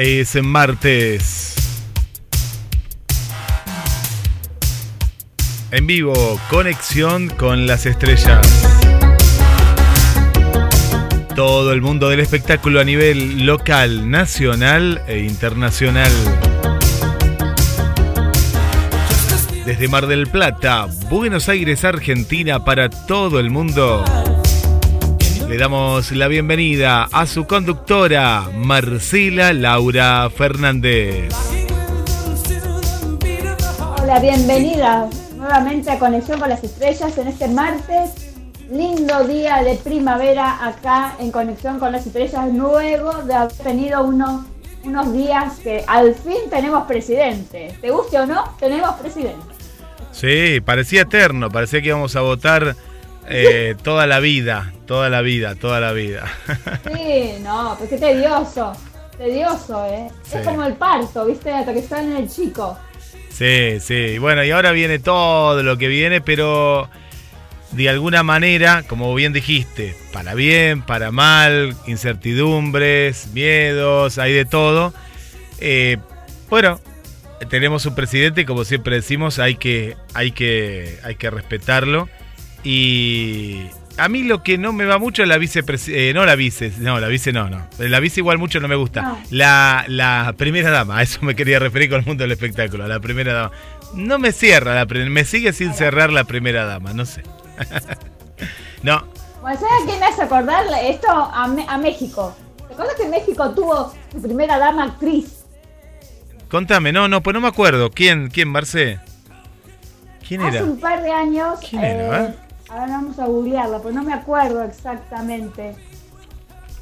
Es martes. En vivo, conexión con las estrellas. Todo el mundo del espectáculo a nivel local, nacional e internacional. Desde Mar del Plata, Buenos Aires, Argentina, para todo el mundo. Le damos la bienvenida a su conductora, Marcela Laura Fernández. Hola, bienvenida nuevamente a Conexión con las Estrellas en este martes. Lindo día de primavera acá en Conexión con las Estrellas, luego de haber tenido unos, unos días que al fin tenemos presidente. ¿Te guste o no? Tenemos presidente. Sí, parecía eterno, parecía que íbamos a votar eh, toda la vida, toda la vida, toda la vida. Sí, no, pues qué tedioso, tedioso, ¿eh? Es como el parto, ¿viste? Hasta que está en el chico. Sí, sí, bueno, y ahora viene todo lo que viene, pero de alguna manera, como bien dijiste, para bien, para mal, incertidumbres, miedos, hay de todo. Eh, bueno, tenemos un presidente, como siempre decimos, hay que, hay que, hay que respetarlo. Y a mí lo que no me va mucho es la vicepresidenta. Eh, no la vice, no, la vice no, no. La vice igual mucho no me gusta. La, la, primera dama, a eso me quería referir con el mundo del espectáculo, la primera dama. No me cierra, la, me sigue sin cerrar la primera dama, no sé. no. Bueno, ¿sabes qué me hace acordar esto a, a México? ¿Te acuerdas que México tuvo su primera dama actriz? Contame, no, no, pues no me acuerdo. ¿Quién, quién, Marce? ¿Quién Hace era? un par de años. ¿Quién era? eh, Ahora vamos a googlearla, pues no me acuerdo exactamente.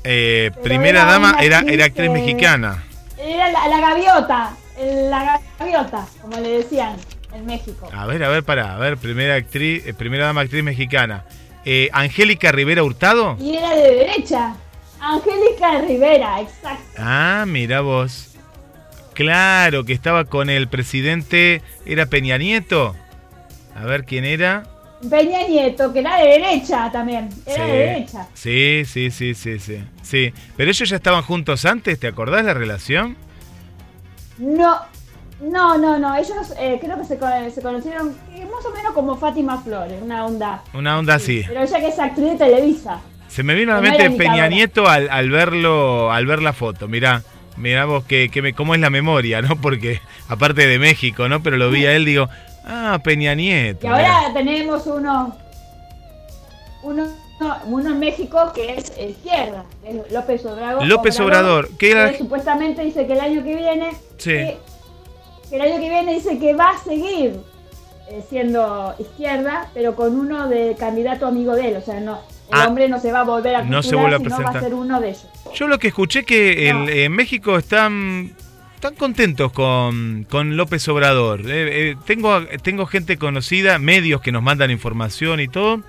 Eh, primera era dama era, actriz era actriz que- mexicana. Era la, la gaviota, la gaviota, como le decían en México. A ver, a ver, para, a ver, primera actriz, eh, primera dama actriz mexicana. Eh, Angélica Rivera Hurtado. Y era de derecha. Angélica Rivera, exacto. Ah, mira vos. Claro, que estaba con el presidente, ¿era Peña Nieto? A ver quién era. Peña Nieto, que era de derecha también. Era de derecha. Sí, sí, sí, sí, sí. Sí, pero ellos ya estaban juntos antes, ¿te acordás la relación? No, no, no, no. Ellos eh, creo que se, se conocieron eh, más o menos como Fátima Flores, una onda. Una onda así. Pero ella que es actriz de Televisa. Se me vino a la No mente era Peña. Nieto al, al verlo, al ver la foto. Mirá, mirá vos que, que me, cómo es la memoria, ¿no? Porque aparte de México, ¿no? Pero lo vi a él, digo, ah, Peña Nieto. Mirá. ahora tenemos uno, uno, no, uno en México que es izquierda, es López Obrador. López Obrador, que era- que supuestamente dice que el año que viene, Sí. que, que el año que viene dice que va a seguir eh, siendo izquierda, pero con uno de candidato amigo de él, o sea, no, el Ah, hombre no se va a volver a no se vuelve a sino va a presentar. ser uno de ellos. Yo lo que escuché que No. el- en México están, están contentos con, con López Obrador. Eh, eh, tengo, tengo gente conocida, medios que nos mandan información y todo,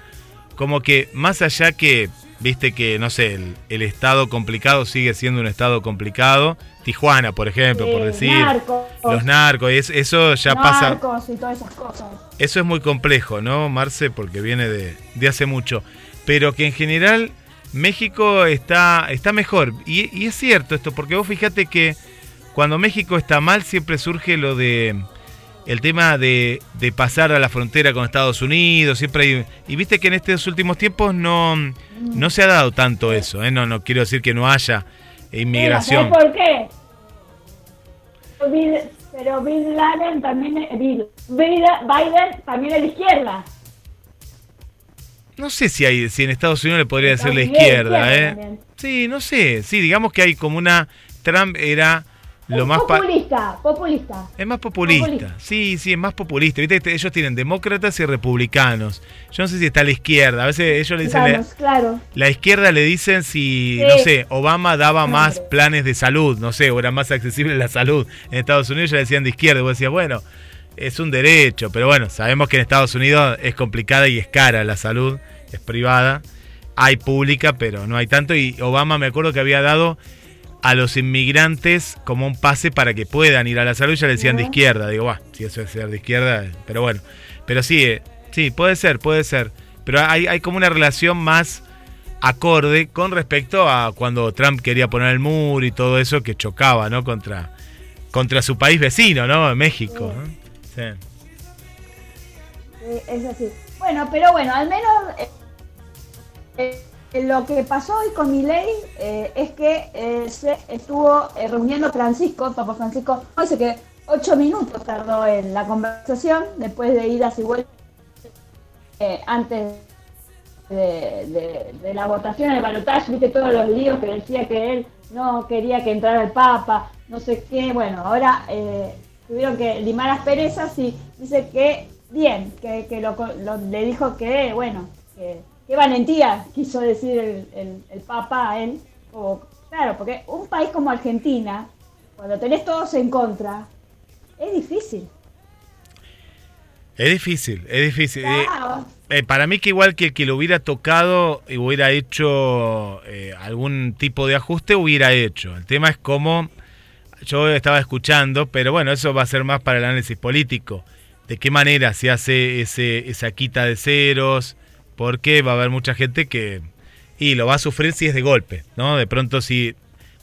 como que más allá que, viste que, no sé, el, el estado complicado sigue siendo un estado complicado. Tijuana, por ejemplo, por Eh, decir. narcos. Los narcos, es- eso ya pasa. Narcos y todas esas cosas. Eso es muy complejo, ¿no, Marce? Porque viene de, de hace mucho. Pero que en general México está, está mejor. Y, y es cierto esto, porque vos fíjate que cuando México está mal siempre surge lo de el tema de, de pasar a la frontera con Estados Unidos, siempre hay... Y viste que en estos últimos tiempos no, no se ha dado tanto eso, ¿eh? No, no quiero decir que no haya inmigración. ¿Sabes por qué? Pero Bill Laden también Biden también es de izquierda. No sé si hay, si en Estados Unidos le podría decir la izquierda, izquierda ¿eh? también. Sí, no sé. Sí, digamos que hay como una. Trump era lo más populista, populista. Es más populista. Sí, sí, es más populista. ¿Viste? Ellos tienen demócratas y republicanos. Yo no sé si está a la izquierda. A veces ellos le dicen. la, claro. la izquierda le dicen si, no sé, Obama daba más planes de salud, no sé, o era más accesible la salud. En Estados Unidos ya le decían de izquierda. Y vos decías, bueno, es un derecho. Pero bueno, sabemos que en Estados Unidos es complicada y es cara la salud, es privada. Hay pública, pero no hay tanto. Y Obama me acuerdo que había dado a los inmigrantes como un pase para que puedan ir a la salud. Ya le decían de izquierda. Digo, va, si eso es ser de izquierda, pero bueno. Pero sí, eh, sí, puede ser, puede ser. Pero hay, hay como una relación más acorde con respecto a cuando Trump quería poner el muro y todo eso que chocaba, ¿no? Contra, contra su país vecino, ¿no? México. Sí. Es así. Bueno, pero bueno, al menos eh, eh, lo que pasó hoy con mi ley eh, es que eh, se estuvo eh, reuniendo Francisco, Papa Francisco, dice que ocho minutos tardó en la conversación, después de ir a vueltas antes de, la votación, el balotaje, viste todos los líos que decía que él no quería que entrara el Papa, no sé qué, bueno, ahora tuvieron que limar las perezas y dice que bien, que, le dijo que, bueno, que qué valentía quiso decir el, el, Papa a él. claro, porque un país como Argentina, cuando tenés todos en contra, es difícil. Es difícil, es difícil. Eh, eh, para mí que igual que el que lo hubiera tocado y hubiera hecho eh, algún tipo de ajuste, hubiera hecho. El tema es cómo yo estaba escuchando, pero bueno, eso va a ser más para el análisis político. De qué manera se hace ese, esa quita de ceros, porque va a haber mucha gente que y lo va a sufrir si es de golpe, ¿no? De pronto si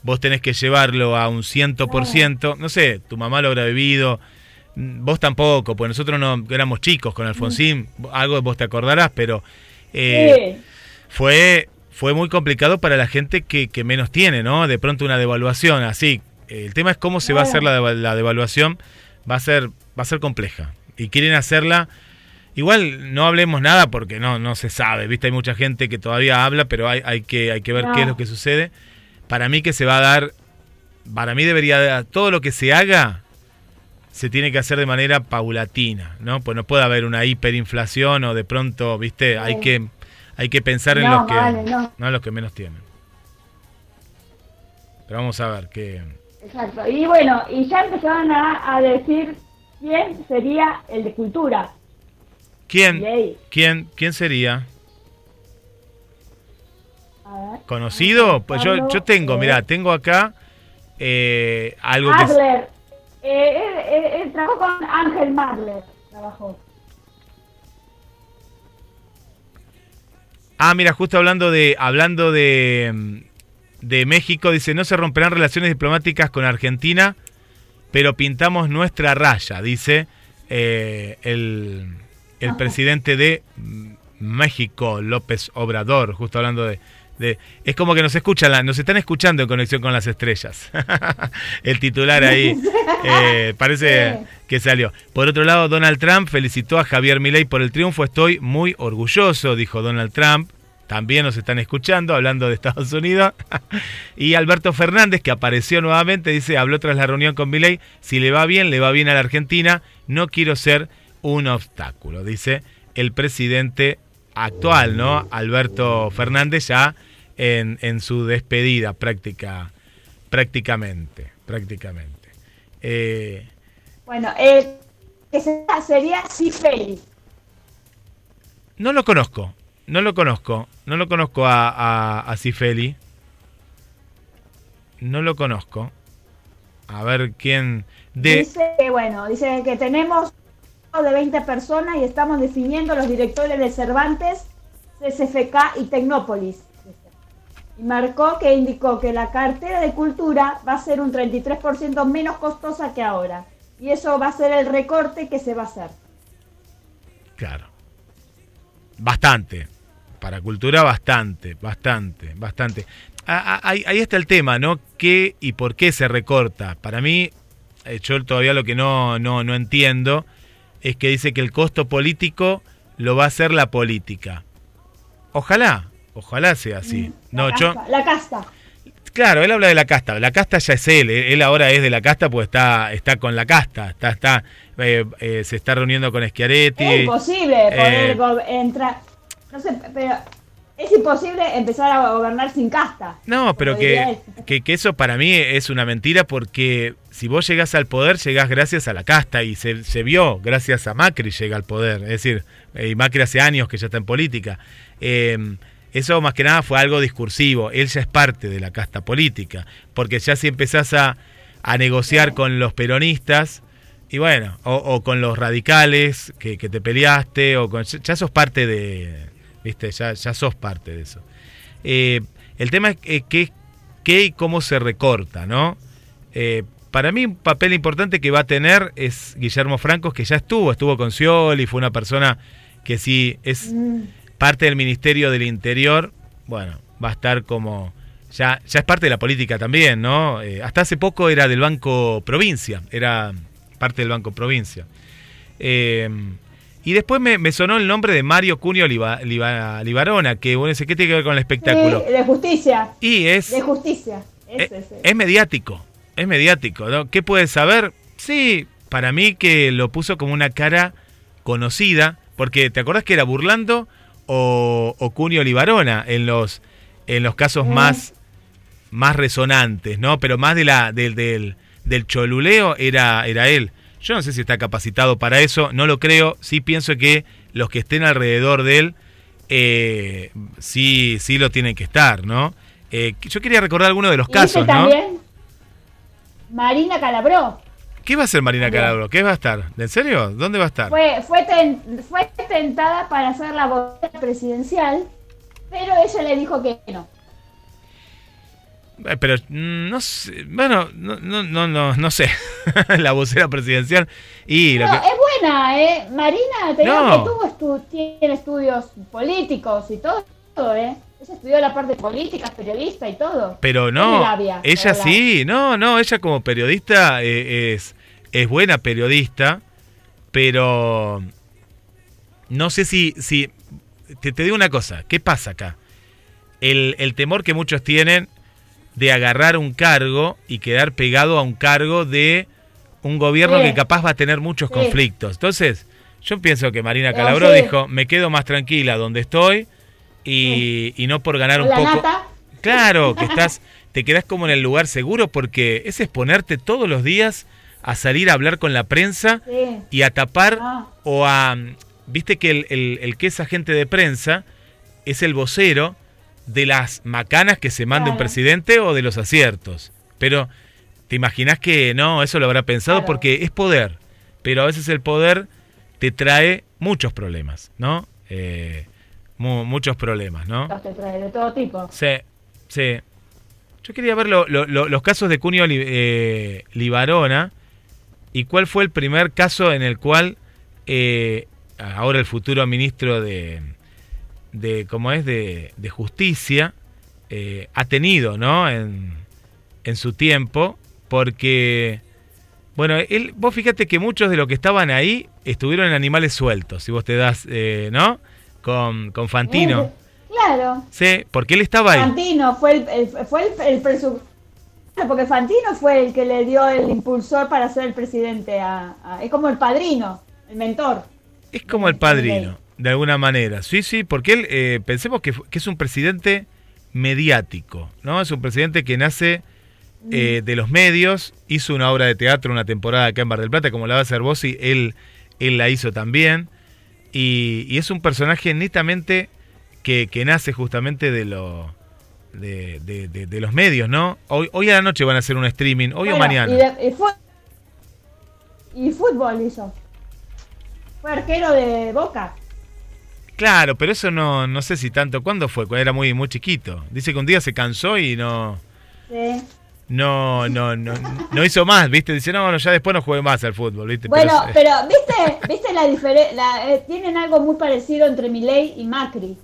vos tenés que llevarlo a un ciento por ciento, no sé, tu mamá lo habrá vivido, vos tampoco, pues nosotros no éramos chicos con Alfonsín, algo vos te acordarás, pero eh, fue, fue muy complicado para la gente que, que, menos tiene, ¿no? De pronto una devaluación, así. El tema es cómo se va a hacer la, la devaluación, va a ser, va a ser compleja. Y quieren hacerla Igual no hablemos nada porque no, no se sabe, ¿viste? Hay mucha gente que todavía habla, pero hay, hay, que, hay que ver qué es lo que sucede. Para mí que se va a dar, para mí debería, todo lo que se haga se tiene que hacer de manera paulatina, ¿no? Pues no puede haber una hiperinflación o de pronto, ¿viste? Hay que hay que pensar en los que no. en los que menos tienen. Pero vamos a ver qué Exacto. Y bueno, y ya empezaron a, a decir quién sería el de cultura. ¿Quién? ¿Quién, quién sería? ¿Conocido? Pues yo, yo tengo, mira, tengo acá eh, algo Madler. que... Eh, eh, eh, trabajó con Ángel Madler, trabajó. Ah, mira, justo hablando de hablando de, de México, dice, no se romperán relaciones diplomáticas con Argentina, pero pintamos nuestra raya, dice el, el presidente de México, López Obrador, justo hablando de, es como que nos escuchan, nos están escuchando en conexión con las estrellas. el titular ahí eh, parece que salió. Por otro lado, Donald Trump felicitó a Javier Milei por el triunfo. Estoy muy orgulloso, dijo Donald Trump. También nos están escuchando, hablando de Estados Unidos. y Alberto Fernández, que apareció nuevamente, dice, habló tras la reunión con Milei, si le va bien, le va bien a la Argentina, no quiero ser un obstáculo, dice el presidente actual, ¿no? Alberto Fernández ya en, en su despedida práctica, prácticamente, prácticamente. Eh, bueno, eh, sería Cifeli. No lo conozco, no lo conozco, no lo conozco a, a, Cifeli. No lo conozco. A ver quién... De... Dice que, bueno, dice que tenemos de 20 personas y estamos definiendo los directores de Cervantes, CSFK y Tecnópolis. Y marcó que indicó que la cartera de cultura va a ser un 33% menos costosa que ahora. Y eso va a ser el recorte que se va a hacer. Claro. Bastante. Para cultura bastante, bastante, bastante. Ah, ah, ahí, ahí está el tema, ¿no? ¿Qué y por qué se recorta? Para mí, eh, yo todavía lo que no, no, no entiendo es que dice que el costo político lo va a hacer la política. Ojalá, ojalá sea así. La no, casta, yo, la casta. Claro, él habla de la casta. La casta ya es él. Él ahora es de la casta, pues está, está con la casta. Está, está, eh, eh, se está reuniendo con Schiaretti. Es imposible poder Eh, entrar. No sé, pero es imposible empezar a gobernar sin casta. No, pero diría que, que, que eso para mí es una mentira porque si vos llegás al poder, llegás gracias a la casta y se, se vio, gracias a Macri llega al poder. Es decir, eh, y Macri hace años que ya está en política. Eh, eso más que nada fue algo discursivo. Él ya es parte de la casta política. Porque ya si empezás a, a negociar con los peronistas, y bueno, o, o con los radicales que, que te peleaste, o con, ya sos parte de, viste, ya, ya sos parte de eso. Eh, el tema es eh, qué, y cómo se recorta, ¿no? Eh, para mí un papel importante que va a tener es Guillermo Francos, que ya estuvo, estuvo con Scioli, fue una persona que sí es Mm, parte del Ministerio del Interior, bueno, va a estar como... Ya, ya es parte de la política también, ¿no? Eh, hasta hace poco era del Banco Provincia, era parte del Banco Provincia. Eh, y después me, me sonó el nombre de Mario Cunio Liba- Liba- Libarona, que bueno, qué tiene que ver con el espectáculo. sí, de justicia. Y es, De justicia. eh, es mediático, es mediático, ¿no? ¿Qué puedes saber? Sí, para mí que lo puso como una cara conocida, porque ¿te acordás que era Burlando o, o Cunio Libarona en los, en los casos Mm. más, más resonantes, ¿no? Pero más de la, del, del, del choluleo era, era él. Yo no sé si está capacitado para eso, no lo creo, sí pienso que los que estén alrededor de él eh, sí, sí lo tienen que estar, ¿no? Eh, yo quería recordar algunos de los casos, también Marina Calabró. ¿Qué va a hacer Marina. Calabro? ¿Qué va a estar? ¿En serio? ¿Dónde va a estar? Fue, fue, ten- fue tentada para ser la vocera presidencial, pero ella le dijo que no. Eh, Pero mm, no sé, bueno, no, no, no, no, no sé. la vocera presidencial y lo No, que... es buena, ¿eh? Marina, te digo No. que tuvo estu- tiene estudios políticos y todo, ¿eh? Ella estudió la parte política, periodista y todo. Pero no, labia, ella sí, no, no, ella como periodista eh, es, es buena periodista, pero no sé si, si te, te digo una cosa, ¿qué pasa acá? El, el temor que muchos tienen de agarrar un cargo y quedar pegado a un cargo de un gobierno Sí. que capaz va a tener muchos Sí. conflictos. Entonces, yo pienso que Marina Calabró sí. dijo, me quedo más tranquila donde estoy y, y no por ganar un la poco... nata. Claro, que estás, te quedás como en el lugar seguro porque es exponerte todos los días a salir a hablar con la prensa y a tapar Ah. o a... Viste que el, el- el que es agente de prensa es el vocero de las macanas que se manda un presidente o de los aciertos. Pero te imaginas que no, eso lo habrá pensado Claro. porque es poder. Pero a veces el poder te trae muchos problemas, ¿no? Eh, mu- muchos problemas, ¿no? Los te trae de todo tipo. Sí, sí. Yo quería ver lo- lo- lo- los casos de Cunio eh, Libarona y cuál fue el primer caso en el cual eh, ahora el futuro ministro de, de ¿cómo es? De, de Justicia eh, ha tenido, ¿no? En, en su tiempo, porque, bueno, él, vos fíjate que muchos de los que estaban ahí estuvieron en animales sueltos, si vos te das, eh, ¿no? Con, con Fantino. Eh, Claro. Sí, porque él estaba ahí. Fantino fue el, el- fue el, el presu- porque Fantino fue el que le dio el impulsor para ser el presidente a, a- es como el padrino, el mentor. Es como el padrino, de alguna manera. Sí, sí, porque él, eh, pensemos que, que es un presidente mediático, ¿no? Es un presidente que nace eh, de los medios, hizo una obra de teatro, una temporada acá en Bar del Plata, como la va a hacer vos, y él, él la hizo también. Y, y es un personaje netamente que, que nace justamente de lo... De, de- de- de los medios, ¿no? Hoy, hoy a la noche van a hacer un streaming, hoy o mañana. Y, y fútbol hizo. Fue arquero de Boca. Claro, pero eso no, no sé si tanto. ¿Cuándo fue? Cuando era muy, muy chiquito. Dice que un día se cansó y no, Sí. no, no, no, no hizo más, ¿viste? Dice, no, no, ya después no juegue más al fútbol, ¿viste? Bueno, Pero- pero viste, viste la diferencia, tienen algo muy parecido entre Milei y Macri,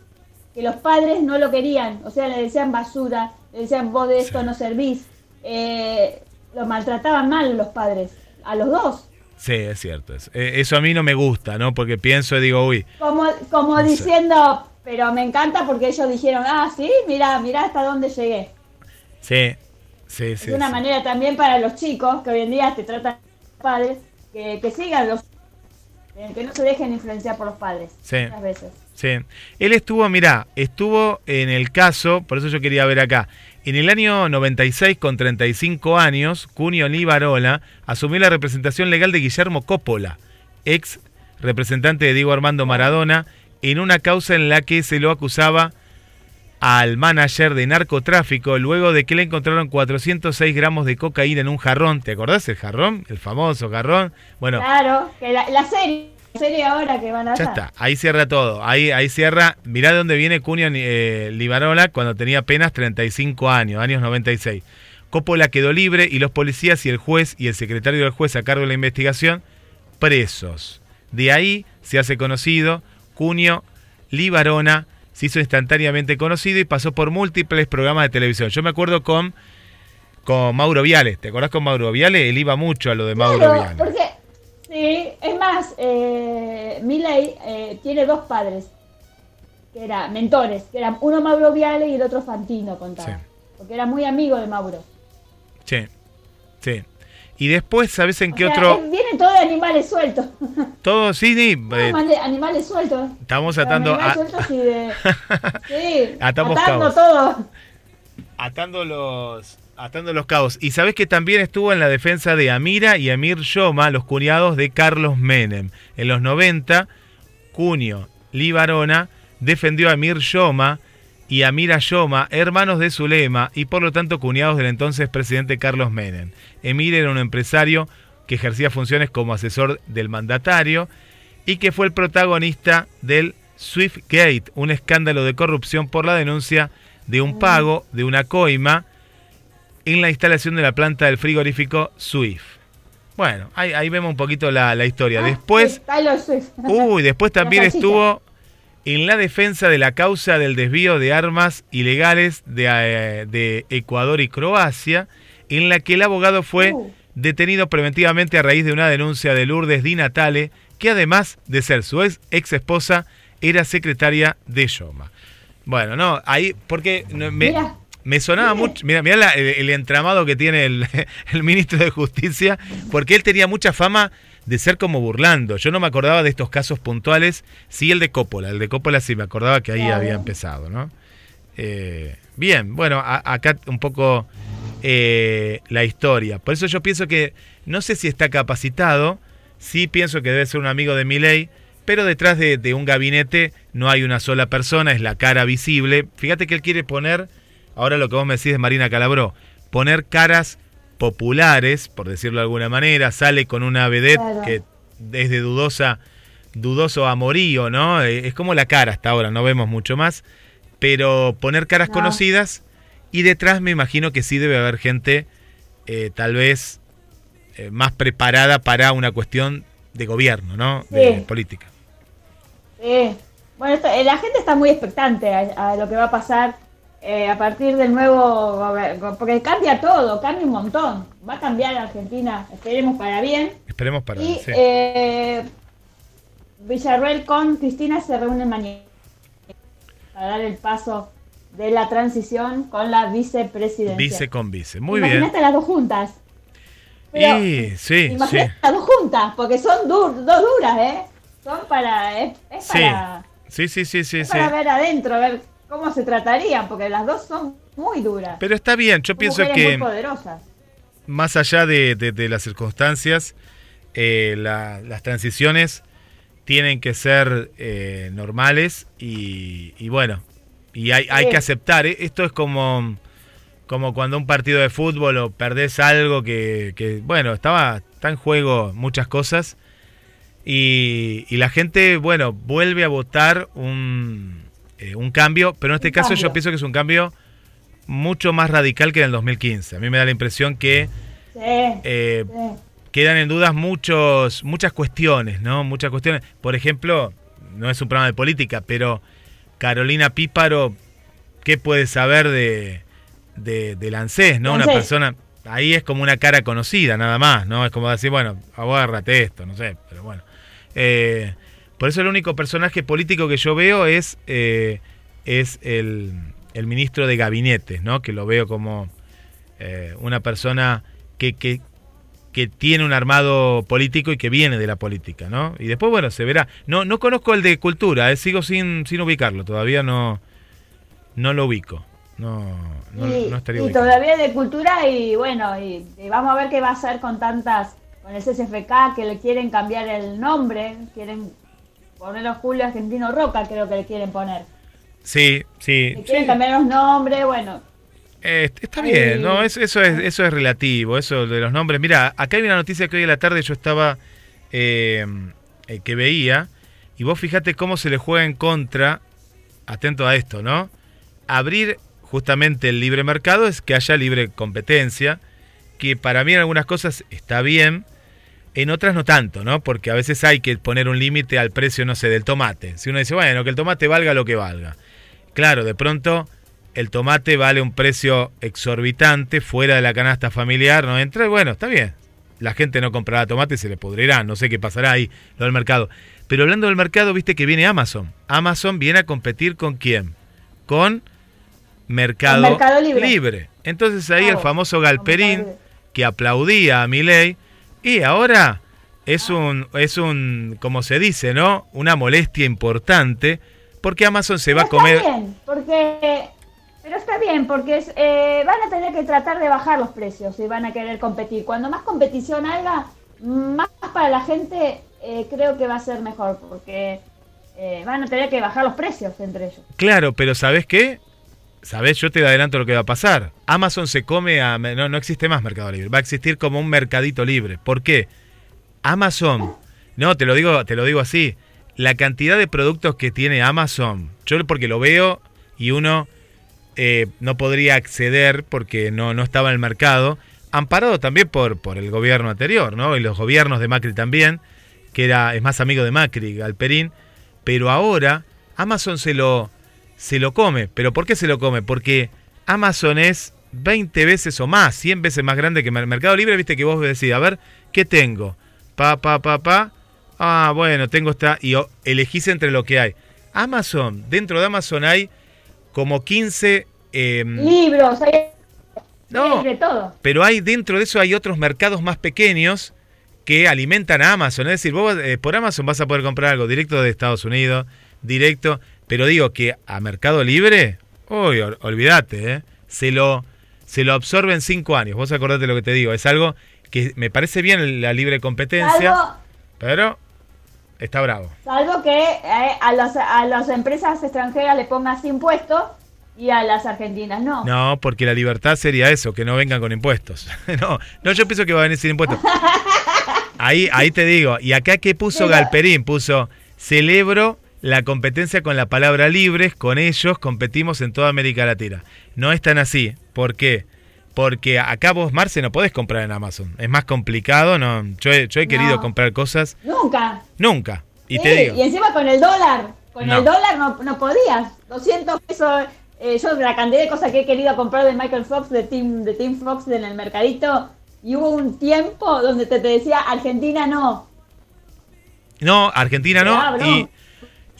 que los padres no lo querían, o sea, le decían basura, le decían vos de esto Sí. no servís, eh, lo maltrataban mal los padres, a los dos, Sí, es cierto. Eso. Eh, eso a mí no me gusta, ¿no? Porque pienso y digo, uy, como, como No sé. diciendo, pero me encanta porque ellos dijeron, ah, sí, mira, mira hasta dónde llegué. Sí, sí, sí. Es una sí. manera también para los chicos que hoy en día te tratan padres que, que sigan los eh, que no se dejen influenciar por los padres Sí. muchas veces. Sí. Él estuvo, mirá, estuvo en el caso, por eso yo quería ver acá. En el año 96, con 35 años, Cunio Libarola asumió la representación legal de Guillermo Coppola, ex representante de Diego Armando Maradona, en una causa en la que se lo acusaba al manager de narcotráfico luego de que le encontraron 406 gramos de cocaína en un jarrón. ¿Te acordás el jarrón? El famoso jarrón. Bueno, Claro, que la, serie, serie ahora que van a ya está, ahí cierra todo. Ahí, ahí cierra. Mirá de dónde viene Cunio eh, Libarola cuando tenía apenas 35 años, años 96. Coppola quedó libre y los policías y el juez y el secretario del juez a cargo de la investigación presos. De ahí se hace conocido Cunio Libarona, se hizo instantáneamente conocido y pasó por múltiples programas de televisión. Yo me acuerdo con, con Mauro Viales. ¿Te acordás con Mauro Viales? Él iba mucho a lo de Mauro Claro, Viales. porque sí, es más, eh, Milei eh, tiene dos padres que eran mentores, que eran uno Mauro Viale y el otro Fantino contaba, Sí. porque era muy amigo de Mauro. Sí, sí. Y después, ¿sabes en O qué sea, otro? vienen todos de animales sueltos. Todo, sí, sí. eh, Animales, animales sueltos. estamos atando Animales a- sueltos y de... Sí, Atamos atando cabos. todo. atando los atando los cabos. Y sabes que también estuvo en la defensa de Amira y Amir Yoma, los cuñados de Carlos Menem. En los 90, Cunio Libarona defendió a Amir Yoma y Amira Yoma, hermanos de Zulema y por lo tanto cuñados del entonces presidente Carlos Menem. Emir era un empresario que ejercía funciones como asesor del mandatario y que fue el protagonista del Swift Gate, un escándalo de corrupción por la denuncia de un pago de una coima en la instalación de la planta del frigorífico Swift. Bueno, ahí, ahí vemos un poquito la, la historia. Ah, Después, uy, después también estuvo en la defensa de la causa del desvío de armas ilegales de, eh, de Ecuador y Croacia, en la que el abogado fue Uh. detenido preventivamente a raíz de una denuncia de Lourdes Di Natale, que además de ser su ex, ex esposa, era secretaria de Yoma. Bueno, no, ahí, porque me. Me sonaba mucho, mira, mira la- el, el entramado que tiene el, el ministro de Justicia, porque él tenía mucha fama de ser como burlando. Yo no me acordaba de estos casos puntuales, sí el de Coppola, el de Coppola sí me acordaba que ahí Claro. había empezado, ¿no? Eh, bien, bueno, a- acá un poco eh, la historia. Por eso yo pienso que, no sé si está capacitado, sí pienso que debe ser un amigo de Milei, pero detrás de, de un gabinete no hay una sola persona, es la cara visible. Fíjate que él quiere poner, ahora lo que vos me decís de Marina Calabró, poner caras populares, por decirlo de alguna manera, sale con una vedette Claro. que es de dudosa, dudoso amorío, ¿no? Eh, Es como la cara hasta ahora, no vemos mucho más, pero poner caras No. conocidas y detrás me imagino que sí debe haber gente eh, tal vez eh, más preparada para una cuestión de gobierno, ¿no? De política. Sí. Bueno, esto- la gente está muy expectante a, a lo que va a pasar eh, a partir del nuevo porque cambia todo, cambia un montón. Va a cambiar Argentina, esperemos para bien. Esperemos para Y sí. eh, Villarreal con Cristina se reúnen mañana para dar el paso de la transición con la vicepresidencia. vice con vice. Muy bien. Imagínate las dos juntas. Pero, sí, sí. Imagínate las dos juntas, porque son dur- dos duras, ¿eh? Son para. Es, es Sí. para, Sí, sí, sí, sí, es sí. para ver adentro, ver cómo se tratarían, porque las dos son muy duras. Pero está bien, yo pienso que muy poderosas. más allá de, de- de las circunstancias, eh, la- las transiciones tienen que ser eh, normales y, y bueno, y hay, hay Sí. que aceptar. ¿eh? Esto es como, como cuando un partido de fútbol o perdés algo que, que, bueno, estaba está en juego muchas cosas y, y la gente, bueno, vuelve a votar un, eh, un cambio, pero en este Un caso yo pienso que es un cambio mucho más radical que en el 2015. A mí me da la impresión que Sí, eh, sí. quedan en dudas muchos, muchas cuestiones, ¿no? Muchas cuestiones. Por ejemplo, no es un programa de política, pero Carolina Píparo, ¿qué puede saber de, de, del ANSES, ¿no? Una persona, ahí es como una cara conocida, nada más, ¿no? Es como decir, bueno, agárrate esto, no sé, pero bueno. Eh, por eso el único personaje político que yo veo es, eh, es el, el ministro de Gabinetes, ¿no? Que lo veo como eh, una persona que, que, que tiene un armado político y que viene de la política, ¿no? Y después, bueno, se verá. No, no conozco el de cultura, eh, sigo sin, sin ubicarlo, todavía no, no lo ubico. No, no, y, no estaría y ubicado. todavía de cultura y bueno, y, y vamos a ver qué va a hacer con tantas, con el CSFK que le quieren cambiar el nombre, quieren ponerlo Julio Argentino Roca, creo que le quieren poner. Sí, sí. Le quieren sí. cambiar los nombres, bueno. Eh, está Ahí- bien, ¿no? Eso, eso, es, eso es relativo, eso de los nombres. Mira, acá hay una noticia que hoy a la tarde yo estaba, eh, eh, que veía, y vos fíjate cómo se le juega en contra, atento a esto, ¿no? Abrir justamente el libre mercado es que haya libre competencia, que para mí en algunas cosas está bien, en otras no tanto, ¿no? Porque a veces hay que poner un límite al precio, no sé, del tomate. Si uno dice, bueno, que el tomate valga lo que valga. Claro, de pronto el tomate vale un precio exorbitante fuera de la canasta familiar, no entra, y bueno, está bien. La gente no comprará tomate y se le pudrirá, no sé qué pasará ahí, lo del mercado. Pero hablando del mercado, viste que viene Amazon. Amazon viene a competir con quién? Con Mercado, Mercado Libre. Entonces ahí el famoso Galperín, Libre. que aplaudía a Milei, y ahora es un, es un, como se dice, ¿no? Una molestia importante, porque Amazon se va a comer... Está bien, porque. Pero está bien, porque es, eh, van a tener que tratar de bajar los precios y van a querer competir. Cuando más competición haya, más para la gente, eh, creo que va a ser mejor, porque eh, van a tener que bajar los precios entre ellos. Claro, pero ¿sabes qué? ¿Sabes? Yo te adelanto lo que va a pasar. Amazon se come a... No, no existe más Mercado Libre. Va a existir como un mercadito libre. ¿Por qué? Amazon... No, te lo digo, te lo digo así. La cantidad de productos que tiene Amazon, yo porque lo veo y uno eh, no podría acceder porque no, no estaba en el mercado, amparado también por, por el gobierno anterior, ¿no? Y los gobiernos de Macri también, que era, es más amigo de Macri, Galperín, pero ahora Amazon se lo, se lo come. ¿Pero por qué se lo come? Porque Amazon es 20 veces o más, 100 veces más grande que Mer- Mercado Libre, viste que vos decís, a ver, ¿qué tengo? Pa, pa, pa, pa. Ah, bueno, tengo esta. Y elegís entre lo que hay. Amazon, dentro de Amazon hay como 15. em, Libros, hay, no, de todo. pero hay dentro de eso hay otros mercados más pequeños que alimentan a Amazon. Es decir, vos eh, por Amazon vas a poder comprar algo directo de Estados Unidos, directo. Pero digo que a Mercado Libre, uy, ol- olvídate, ¿eh? se, lo, se lo absorbe en cinco años. Vos acordate lo que te digo. Es algo que me parece bien la libre competencia, Salvo, pero está bravo. salvo que eh, a, las, a las empresas extranjeras le pongas impuestos y a las argentinas no. No, porque la libertad sería eso, que no vengan con impuestos. no, no, yo pienso que va a venir sin impuestos. Ahí, ahí te digo, y acá que puso. Galperín, puso, celebro la competencia con la palabra libres, con ellos competimos en toda América Latina. No es tan así, ¿por qué? Porque acá vos, Marce, no podés comprar en Amazon. Es más complicado, no. Yo he, yo he querido comprar cosas Nunca. nunca. Y Sí, te digo, y encima con el dólar. Con No. el dólar no, no podías. 200 pesos. eh, yo la cantidad de cosas que he querido comprar de Michael Fox, de Team, de Team Fox en el mercadito. Y hubo un tiempo donde te, te decía Argentina no. No, Argentina no. Claro. Y,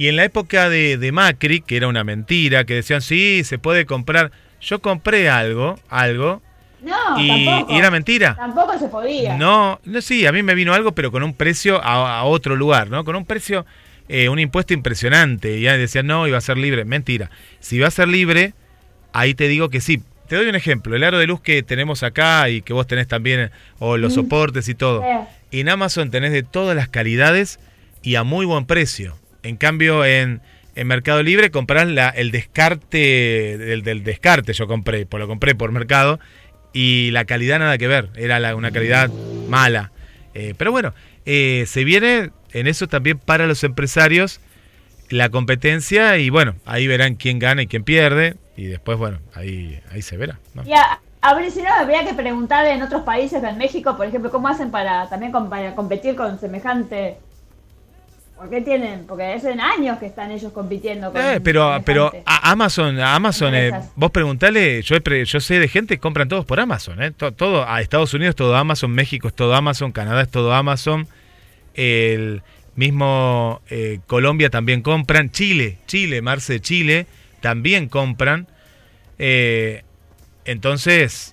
y en la época de, de Macri, que era una mentira, que decían, sí, se puede comprar. Yo compré algo, algo, No, y, tampoco. y era mentira. Tampoco se podía. No, no, sí, a mí me vino algo, pero con un precio a, a otro lugar, ¿no? Con un precio, eh, un impuesto impresionante. Y ya decían, no, iba a ser libre. Mentira. Si va a ser libre, ahí te digo que sí. Te doy un ejemplo. El aro de luz que tenemos acá y que vos tenés también, o los soportes y todo. En Amazon tenés de todas las calidades y a muy buen precio. En cambio, en, en Mercado Libre comprás la, el descarte del, del descarte. Yo compré, pues lo compré por mercado y la calidad nada que ver. Era una calidad mala. Eh, pero bueno, eh, se viene en eso también para los empresarios la competencia y bueno, ahí verán quién gana y quién pierde y después, bueno, ahí, ahí se verá. ¿no? A, ver, si no, habría que preguntar en otros países, en México, por ejemplo, cómo hacen para también para competir con semejante. ¿Por qué tienen? Porque hacen años que están ellos compitiendo con Eh, pero pero a- Amazon, a Amazon eh, vos preguntale, yo, pre- yo sé de gente que compran todos por Amazon, eh, to- todo, a Estados Unidos es todo Amazon, México es todo Amazon, Canadá es todo Amazon, el mismo eh, Colombia también compran, Chile, Chile, Marce, Chile también compran, eh, entonces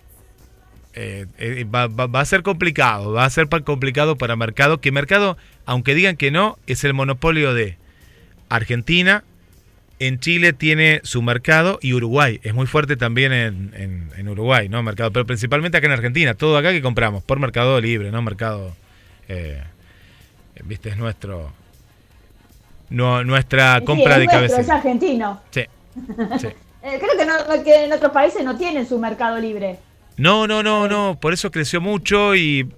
eh, eh, va, va- va a ser complicado, va a ser complicado para Mercado, que Mercado, aunque digan que no, es el monopolio de Argentina, en Chile tiene su mercado y Uruguay, es muy fuerte también en, en- en Uruguay, ¿no? Mercado, pero principalmente acá en Argentina, todo acá que compramos, por Mercado Libre, ¿no? Mercado, eh, viste, es nuestro, no, nuestra Sí, compra es de nuestro, Es argentino. Sí, sí. Eh, creo que, no- que en otros países no tienen su mercado libre. No, no, no, no, por eso creció mucho y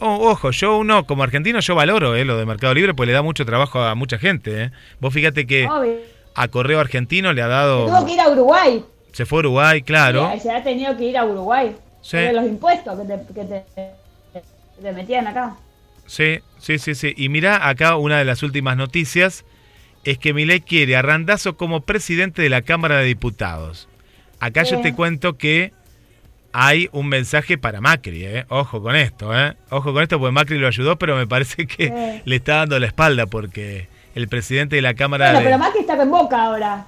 oh, ojo, yo uno como argentino yo valoro eh, lo de Mercado Libre pues le da mucho trabajo a mucha gente. Eh. Vos fíjate que Obvio. a Correo Argentino le ha Tuvo dado... que ir a Uruguay. Se fue a Uruguay, claro. Se ha tenido que ir a Uruguay. Sí. De los impuestos que te, que te, que te metían acá. Sí, sí, sí, sí. Y mira acá una de las últimas noticias es que Milei quiere a Randazo como presidente de la Cámara de Diputados. Acá yo te cuento que hay un mensaje para Macri, ¿eh? Ojo con esto, ¿eh? Ojo con esto porque Macri lo ayudó, pero me parece que Sí. le está dando la espalda porque el presidente de la Cámara Bueno, de... pero Macri está en Boca ahora.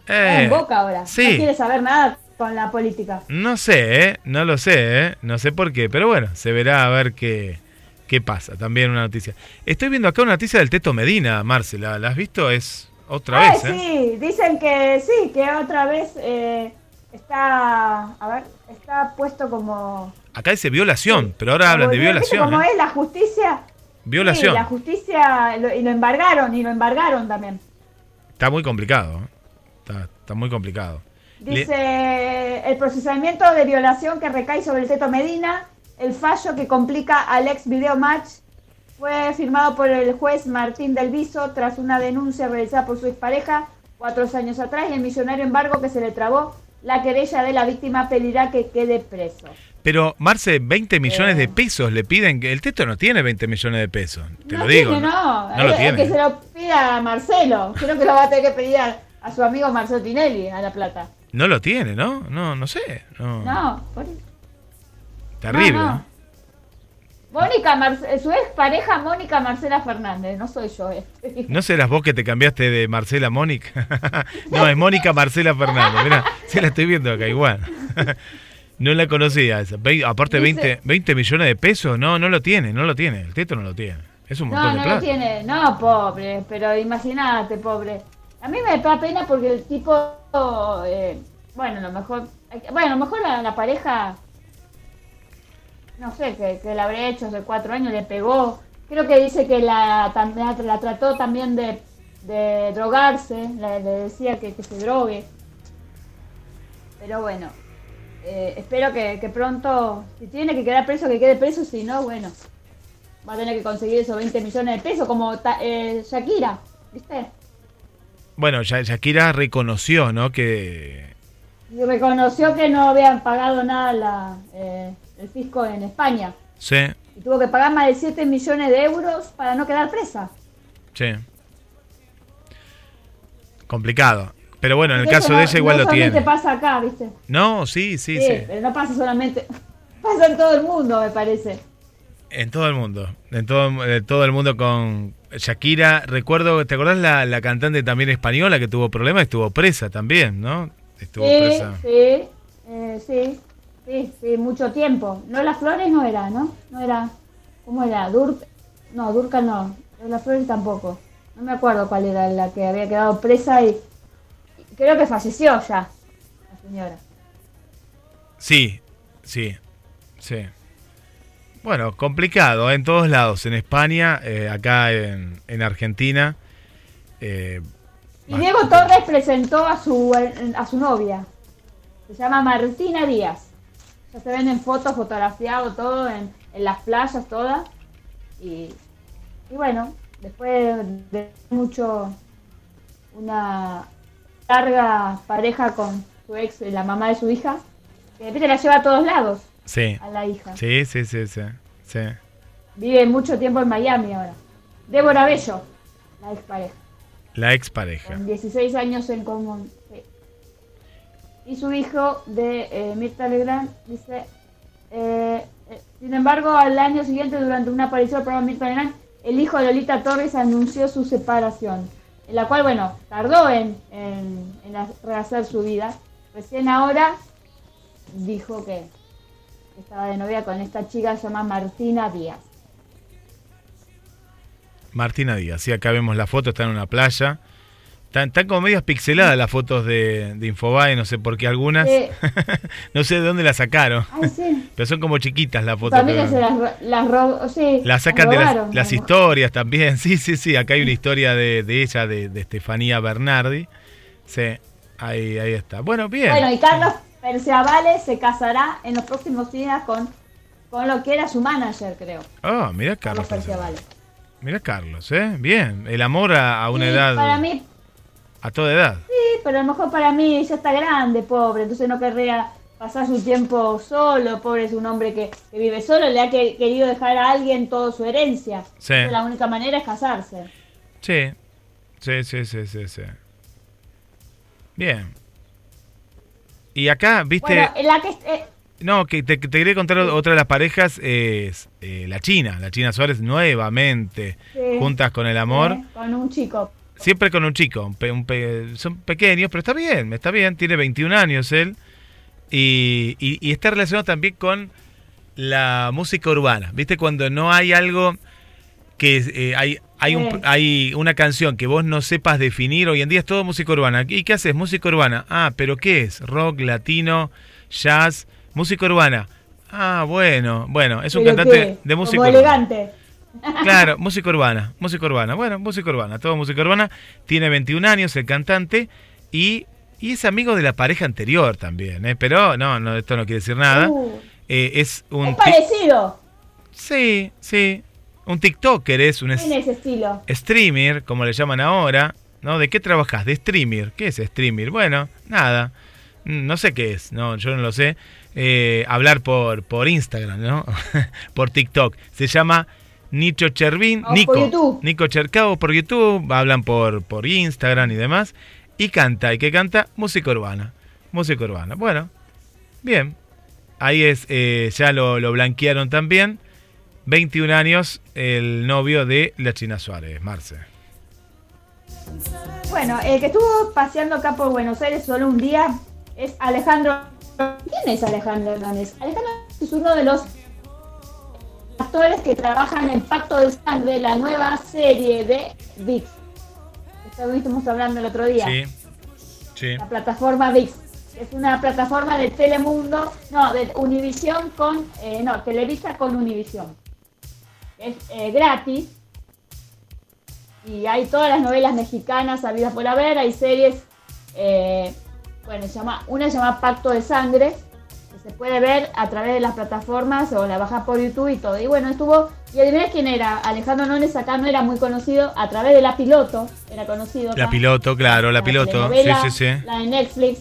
Está Eh, en Boca ahora. sí. No quiere saber nada con la política. No sé, ¿eh? No lo sé, ¿eh? No sé por qué, pero bueno, se verá a ver qué, qué pasa. También una noticia. Estoy viendo acá una noticia del Teto Medina, Marcela. ¿La has visto? Es otra Ay, vez, ¿eh? sí, dicen que sí, que otra vez eh, está, a ver, está puesto como... Acá dice violación, pero ahora hablan de como- ¿viste violación. cómo ¿eh? es la justicia? Violación. Sí, la justicia, lo- y lo embargaron, y lo embargaron también. Está muy complicado. ¿eh? Está, está muy complicado. Le- Dice el procesamiento de violación que recae sobre el Teto Medina, el fallo que complica al ex video match, fue firmado por el juez Martín del Viso tras una denuncia realizada por su expareja cuatro años atrás y el millonario embargo que se le trabó. La querella de la víctima pedirá que quede preso. Pero, Marce, 20 millones Eh. de pesos le piden que el Teto no tiene 20 millones de pesos. Te no lo digo. tiene, no. No lo Eh, tiene. Que se lo pida a Marcelo. Creo que lo va a tener que pedir a, a su amigo Marcelo Tinelli a La Plata. No lo tiene, ¿no? No, no sé. No. No, por eso. Terrible. ¿no? Mónica, Mar- su ex pareja Mónica Marcela Fernández, no soy yo. eh. ¿No serás vos que te cambiaste de Marcela Mónica? no, es Mónica Marcela Fernández. Mira, sí la estoy viendo acá igual. no la conocía esa. Aparte, Dice- 20, 20 millones de pesos. No, no lo tiene, no lo tiene. El teto no lo tiene. Es un montón No, de no lo tiene. No, pobre, pero imagínate, pobre. A mí me da pena porque el tipo, eh, bueno, a lo mejor, bueno, a lo mejor la, la pareja, no sé, que, que la habría hecho hace cuatro años, le pegó. Creo que dice que la, la, la trató también de, de drogarse, le, le decía que, que se drogue. Pero bueno, eh, espero que, que pronto, si tiene que quedar preso, que quede preso, si no, bueno, va a tener que conseguir esos 20 millones de pesos como ta- eh, Shakira, ¿viste? Bueno, Shakira reconoció, ¿no? Que. Reconoció que no habían pagado nada la, eh, el fisco en España. Sí, Y tuvo que pagar más de 7 millones de euros para no quedar presa. sí. Complicado. Pero bueno, en el Eso caso no- de ella igual no lo tiene. pasa acá, ¿viste? No, sí, sí, Sí, sí. pero no pasa solamente... Pasa en todo el mundo, me parece. En todo el mundo. En todo, en todo el mundo con Shakira. Recuerdo, ¿te acordás la, la cantante también española que tuvo problemas? Estuvo presa también, ¿no? Estuvo Sí, presa. sí, eh, sí, sí, sí, mucho tiempo. No, las flores no era, ¿no? No era, ¿cómo era? Dur, no, Durca no, las flores tampoco. No me acuerdo cuál era la que había quedado presa y, creo que falleció ya, la señora. Sí, sí, sí. Bueno, complicado ¿eh? en todos lados. En España, eh, acá en, en Argentina. eh, Y Diego Torres presentó a su, a su novia, se llama Martina Díaz. Ya se ven en fotos, fotografiado todo, en, en las playas todas. Y, y bueno, después de mucho, una larga pareja con su ex, la mamá de su hija, que de repente la lleva a todos lados, sí, a la hija. sí, sí, sí, sí. sí. Vive mucho tiempo en Miami ahora. Débora Bello, la ex pareja. La expareja. Con 16 años en común. Y su hijo de eh, Mirta Legrand dice, eh, eh, sin embargo, al año siguiente, durante una aparición del programa Mirta Legrand, el hijo de Lolita Torres anunció su separación, en la cual, bueno, tardó en, en, en ha- rehacer su vida. Recién ahora dijo que, estaba de novia con esta chica que se llama Martina Díaz. Martina Díaz, sí, acá vemos la foto, está en una playa. Están, están como medias pixeladas las fotos de, de Infobae, no sé por qué algunas. Sí. no sé de dónde las sacaron. Ay, sí. Pero son como chiquitas las fotos. Pero- se las, las sí. Las sacan de las, robaron, las digamos. historias también. Sí, sí, sí. Acá hay una historia de, de ella, de, de Estefanía Bernardi. Sí, ahí, ahí está. Bueno, bien. Bueno, y Carlos Perciavale se casará en los próximos días con, con lo que era su manager, creo. Oh, mira Carlos Carlos. Mira Carlos, ¿eh? Bien. El amor a, a una edad. Para mí, A toda edad. sí, pero a lo mejor para mí ya está grande, pobre, entonces no querría pasar su tiempo solo, pobre es un hombre que, que vive solo, le ha que- querido dejar a alguien toda su herencia. Sí. Entonces, La única manera es casarse. Sí. Sí, sí, sí, sí, sí. Bien. Y acá, viste. Bueno, en la que eh, No, que te, te quería contar otra de las parejas es eh, la China, la China Suárez nuevamente, Sí. juntas con el amor, con un chico. Siempre con un chico, un pe- un pe- son pequeños, pero está bien, está bien, tiene 21 años él, y, y- y está relacionado también con la música urbana, ¿viste? Cuando no hay algo que eh, hay, hay, un- hay una canción que vos no sepas definir, hoy en día es todo música urbana, ¿y qué haces? Música urbana, ah, pero ¿qué es? Rock, latino, jazz, música urbana. Ah, bueno, bueno, es un cantante ¿qué? de música Como urbana. Claro, música urbana, música urbana. Bueno, música urbana, todo música urbana. Tiene 21 años el cantante y, y es amigo de la pareja anterior también, ¿eh? Pero no, no, esto no quiere decir nada. Uh, Eh, es un... es parecido. Sí, sí. Un TikToker es un Tiene ese estilo. streamer, como le llaman ahora. ¿No? ¿De qué trabajas? De streamer. ¿Qué es streamer? Bueno, nada. Mm, No sé qué es, no, yo no lo sé. Eh, hablar por, por Instagram, ¿no? por TikTok. Se llama Nicho Chervin. O Nico. por YouTube. Nico Chercao por YouTube. Hablan por, por Instagram y demás. Y canta. ¿Y qué canta? Música urbana. Música urbana. Bueno, bien. Ahí es, eh, ya lo, lo blanquearon también. 21 años, el novio de la China Suárez, Marce. Bueno, el que estuvo paseando acá por Buenos Aires solo un día es Alejandro. ¿Quién es Alejandro Hernández? Alejandro es uno de los actores que trabajan en Pacto de Sangre, la nueva serie de VIX. Estuvimos hablando el otro día. Sí, sí. La plataforma VIX. Es una plataforma de Telemundo, no, de Univisión con, eh, no, Televisa con Univisión. Es eh, gratis y hay todas las novelas mexicanas habidas por haber, hay series, eh, bueno, llama, una se llama Pacto de Sangre, se puede ver a través de las plataformas o la baja por YouTube y todo. Y bueno, estuvo, y adivina quién era, Alejandro Nones acá no era muy conocido, a través de La Piloto, era conocido. La piloto, claro, la piloto. Sí, sí, sí. La de Netflix.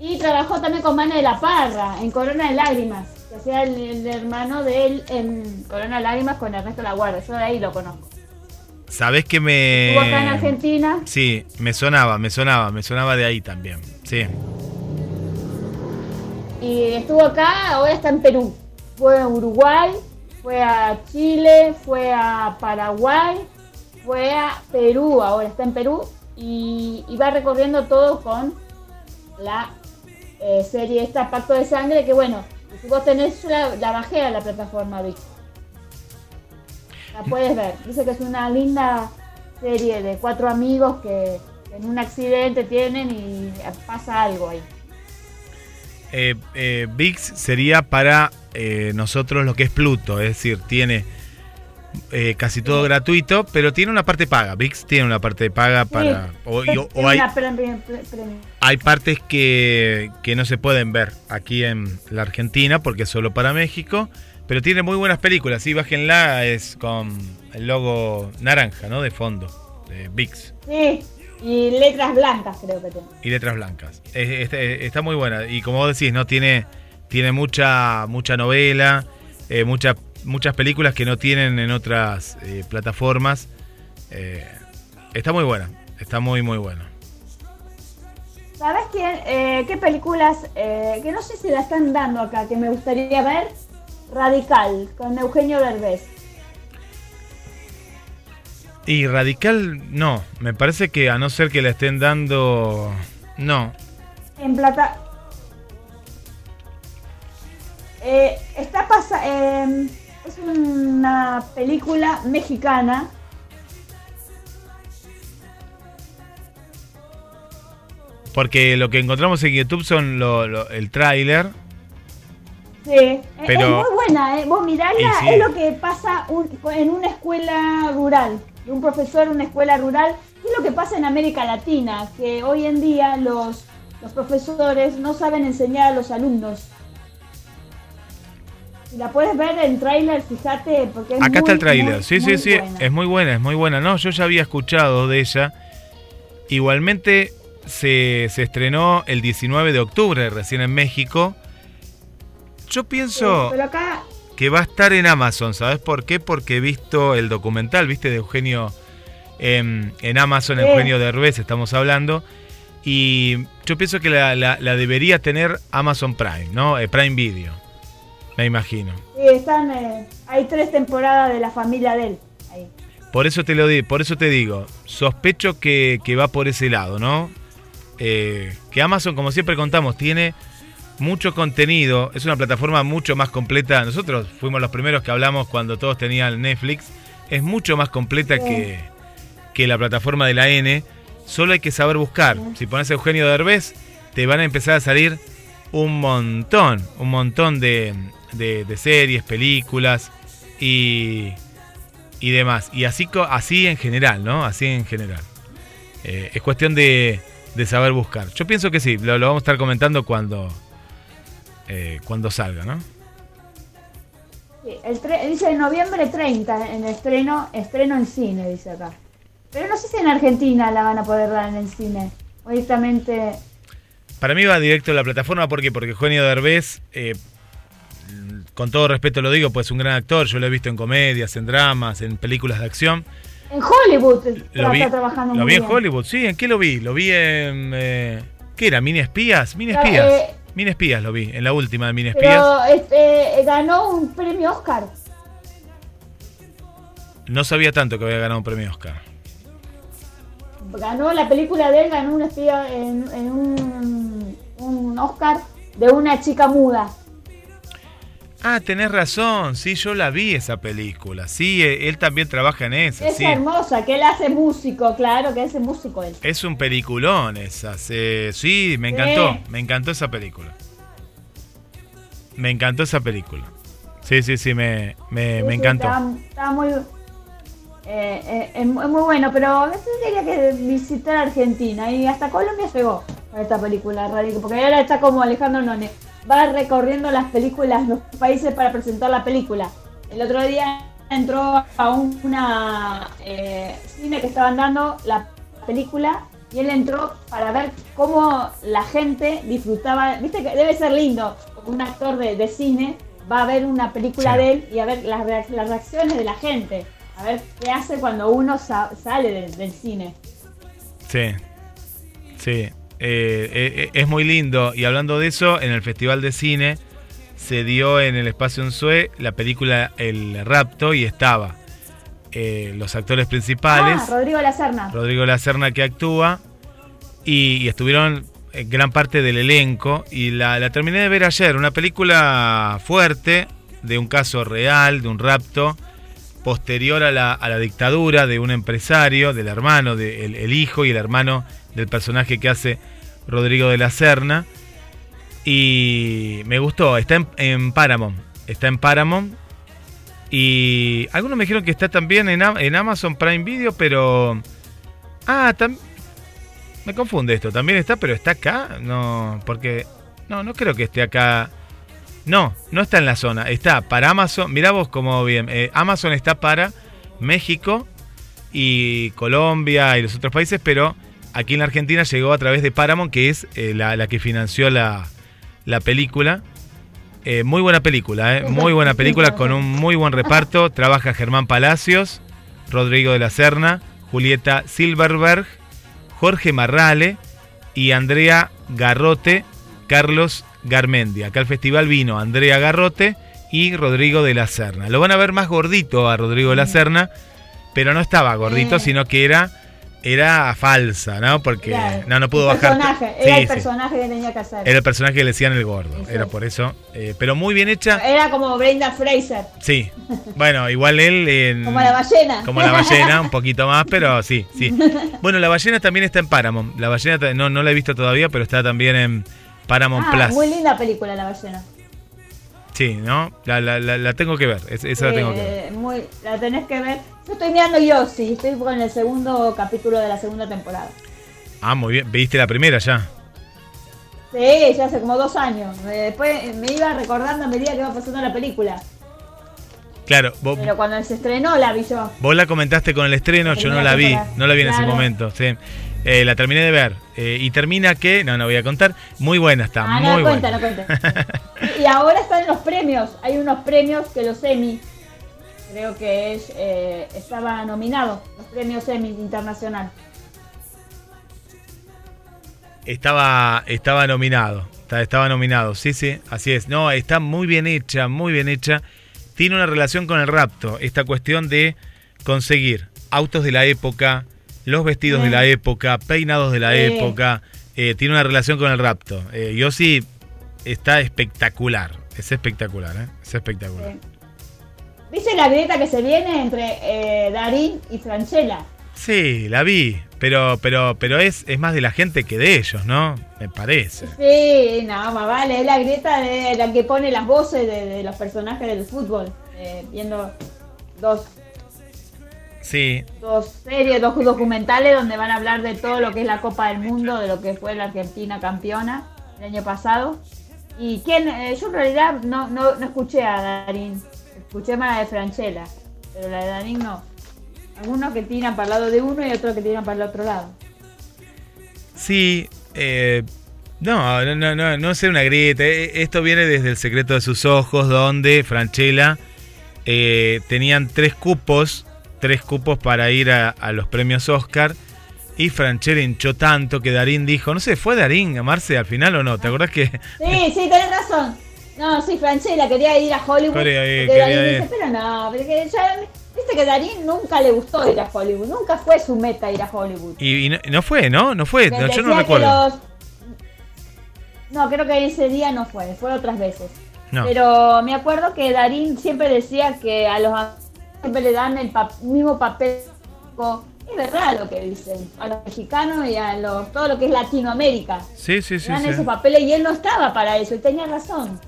Y trabajó también con Mane de la Parra, en Corona de Lágrimas, que hacía el, el hermano de él en Corona de Lágrimas con Ernesto La Guardia. Yo de ahí lo conozco. Sabés que me. Estuvo acá en Argentina. Sí, me sonaba, me sonaba, me sonaba de ahí también. Sí. Y estuvo acá, ahora está en Perú. Fue a Uruguay, fue a Chile, fue a Paraguay, fue a Perú, ahora está en Perú. Y, va recorriendo todo con la eh, serie esta Pacto de Sangre, que bueno, si vos tenés, la, la bajé a la plataforma VIX. La puedes ver. Dice que es una linda serie de cuatro amigos que en un accidente tienen y pasa algo ahí. Eh, eh, VIX sería para eh, nosotros lo que es Pluto, es decir, tiene eh, casi todo gratuito, pero tiene una parte paga. VIX tiene una parte paga para. O, y- hay partes que, que no se pueden ver aquí en la Argentina porque es solo para México, pero tiene muy buenas películas. Sí, bájenla, es con el logo naranja, ¿no? De fondo, de VIX. Sí, y letras blancas creo que tiene. y letras blancas. Es- es- es- está muy buena. Y como vos decís, ¿no? Tiene, tiene mucha, mucha novela, eh, mucha- muchas películas que no tienen en otras eh, plataformas. Eh, está muy buena. Está muy, muy buena. ¿Sabes quién? Eh, ¿Qué películas? que no sé si la están dando acá, que me gustaría ver. Radical, con Eugenio Derbez. Y Radical, no. Me parece que a no ser que la estén dando. No. En plata. Eh, está pasa, eh, es una película mexicana. Porque lo que encontramos en YouTube son lo- lo- el tráiler. Sí, es- Pero- es muy buena. ¿eh? Vos sí. es lo que pasa un- en una escuela rural, de un profesor en una escuela rural. ¿Qué es lo que pasa en América Latina? Que hoy en día los, los profesores no saben enseñar a los alumnos. Si la puedes ver en tráiler, fíjate, porque es Acá está el tráiler. Sí, muy sí, sí. Es muy buena, es muy buena. No, yo ya había escuchado de ella. Igualmente se, se estrenó el 19 de octubre recién en México. Yo Sí, pienso Pero acá que va a estar en Amazon. ¿Sabes por qué? Porque he visto el documental, ¿viste? De Eugenio em, en Amazon, Sí. Eugenio Derbez, estamos hablando. Y yo pienso que la, la- la debería tener Amazon Prime, ¿no? Eh, Prime Video. Me imagino. sí, están, eh, hay tres temporadas de la familia de él. Ahí. Por eso te lo di, por eso te digo, sospecho que, que va por ese lado, ¿no? Eh, que Amazon, como siempre contamos, tiene mucho contenido, es una plataforma mucho más completa. Nosotros fuimos los primeros que hablamos cuando todos tenían Netflix. Es mucho más completa que, que la plataforma de la N. Solo hay que saber buscar. Si pones Eugenio Derbez, te van a empezar a salir un montón, un montón de, de- de series, películas y, y demás. Y así, así en general, ¿no? Así en general. Eh, es cuestión de, de saber buscar. Yo pienso que sí, lo, lo vamos a estar comentando cuando, eh, cuando salga, ¿no? Sí, el tre- dice noviembre 30 en estreno, estreno en cine, dice acá. Pero no sé si en Argentina la van a poder dar en el cine. O directamente. Para mí va directo a la plataforma, ¿por qué? Porque Eugenio Derbez, eh, con todo respeto lo digo, pues es un gran actor, yo lo he visto en comedias, en dramas, en películas de acción. En Hollywood Lo vi, está trabajando lo muy vi en bien. Hollywood, sí, ¿en qué lo vi? Lo vi en... eh, ¿Qué era? ¿Mini Espías? Mini Espías. eh, Mini Espías lo vi, en la última de Mini Espías. Pero este, ganó un premio Oscar. No sabía tanto que había ganado un premio Oscar. Ganó la película de él, ganó un, espía en, en un, un Oscar de una chica muda. Ah, tenés razón, sí, yo la vi esa película. Sí, eh, él también trabaja en esa, Es sí. hermosa, que él hace músico, claro, que hace músico él. Es un peliculón esa. sí, me Sí. encantó. Me encantó esa película. Me encantó esa película. Sí, sí, sí, me, me, Sí, me encantó. Está, está muy, eh, eh, es muy bueno, pero a veces tenía que visitar Argentina y hasta Colombia llegó con esta película, porque ahora está como Alejandro None, va recorriendo las películas, los países para presentar la película. El otro día entró a un- una eh, cine que estaban dando la película y él entró para ver cómo la gente disfrutaba, viste que debe ser lindo, como un actor de, de cine va a ver una película Sí. de él y a ver las, las reacciones de la gente, a ver qué hace cuando uno sa- sale del- del cine. Sí, sí. Eh, eh, es muy lindo. Y hablando de eso, en el Festival de Cine se dio en el espacio Ensue la película El Rapto y estaba eh, los actores principales. Ah, Rodrigo La Serna. Rodrigo Lacerna que actúa y, y estuvieron eh, gran parte del elenco y la, la terminé de ver ayer, una película fuerte de un caso real, de un rapto posterior a la, a la dictadura de un empresario, del hermano, de, el, el hijo y el hermano del personaje que hace Rodrigo de la Serna. Y me gustó, está en, Paramount, está en Paramount. Y algunos me dijeron que está también en, Am- en Amazon Prime Video, pero... Ah, tam- me confunde esto, también está, pero está acá, no, porque... No, no creo que esté acá. No, no está en la zona, está para Amazon, mirá vos como bien, eh, Amazon está para México y Colombia y los otros países, pero aquí en la Argentina llegó a través de Paramount, que es eh, la, la que financió la, la película. Eh, muy buena película, eh, muy buena película con un muy buen reparto. Trabaja Germán Palacios, Rodrigo de la Serna, Julieta Silverberg, Jorge Marrale y Andrea Garrote, Carlos Garmendia. Acá al festival vino Andrea Garrote y Rodrigo de la Serna. Lo van a ver más gordito a Rodrigo de la Serna, pero no estaba gordito, sino que era era falsa, ¿no? Porque Claro. no, no pudo El bajar. personaje, Sí, era el sí. personaje que tenía que hacer. Era el personaje que le decían el gordo, Sí, sí. era por eso. Eh, pero muy bien hecha. Era como Brenda Fraser, Sí. Bueno, igual él en- como la ballena. Como la ballena, un poquito más, pero sí, sí. Bueno, la ballena también está en Paramount. La ballena no, no la he visto todavía, pero está también en Paramount Ah, Plus. muy linda película la ballena. Sí, ¿no? La, la, la, la tengo que ver. es- esa la tengo que ver. Eh, muy, la tenés que ver. Yo estoy mirando yo, sí, estoy con el segundo capítulo de la segunda temporada. Ah, muy bien. ¿Viste la primera ya? Sí, ya hace como dos años. Después me iba recordando a medida que iba pasando la película. Claro, vos, Pero cuando se estrenó la vi yo. vos la comentaste con el estreno, yo no la vi. No la vi en ese momento. Sí. Eh, la terminé de ver. Eh, y termina que, no, no voy a contar. Muy buena está, Ah, muy no cuenta, buena. no cuenta. Y- y ahora están los premios. Hay unos premios que los Emmy, creo que es, eh, estaba nominado, los premios Emmy internacional. Estaba, estaba nominado. Está- Estaba nominado, sí, sí, así es. No, está muy bien hecha, muy bien hecha. Tiene una relación con el rapto. Esta cuestión de conseguir autos de la época, los vestidos de la época, peinados de la Sí. época. eh, tiene una relación con el rapto. Eh, Yossi está espectacular. Es espectacular, ¿eh? Es espectacular. Eh, ¿Viste la grieta que se viene entre eh, Darín y Franchella? Sí, la vi. Pero, pero, pero es, es más de la gente que de ellos, ¿no? Me parece. Sí, no, más vale, es la grieta de la que pone las voces de, de los personajes del fútbol, eh, viendo dos, Sí, dos series, dos documentales donde van a hablar de todo lo que es la Copa del Mundo, de lo que fue la Argentina campeona el año pasado. Y quién, eh, yo en realidad no, no, no escuché a Darín, escuché más la de Franchella, pero la de Darín no. Algunos que tiran para el lado de uno y otros que tiran para el otro lado. Sí, eh, no, no, no, no, no es una grieta. eh, Esto viene desde El secreto de sus ojos, donde Franchella eh, tenían tres cupos, tres cupos para ir a, a los premios Oscar. Y Franchella hinchó tanto que Darín dijo, no sé, ¿fue Darín a Marce al final o no? ¿Te acordás que Sí, sí, tenés razón. No, sí, Franchella quería ir a Hollywood. Ir, Darín dice, pero no, porque ya, viste que Darín nunca le gustó ir a Hollywood, nunca fue su meta ir a Hollywood. Y, y no, no fue, ¿no? No fue, no, yo no recuerdo. los- No, creo que ese día no fue, fue otras veces. No. Pero me acuerdo que Darín siempre decía que a los siempre le dan el pa- mismo papel. Es verdad lo que dicen, a los mexicanos y a los todo lo que es Latinoamérica. Sí, sí, sí. Le dan sí. esos papeles y él no estaba para eso y tenía razón.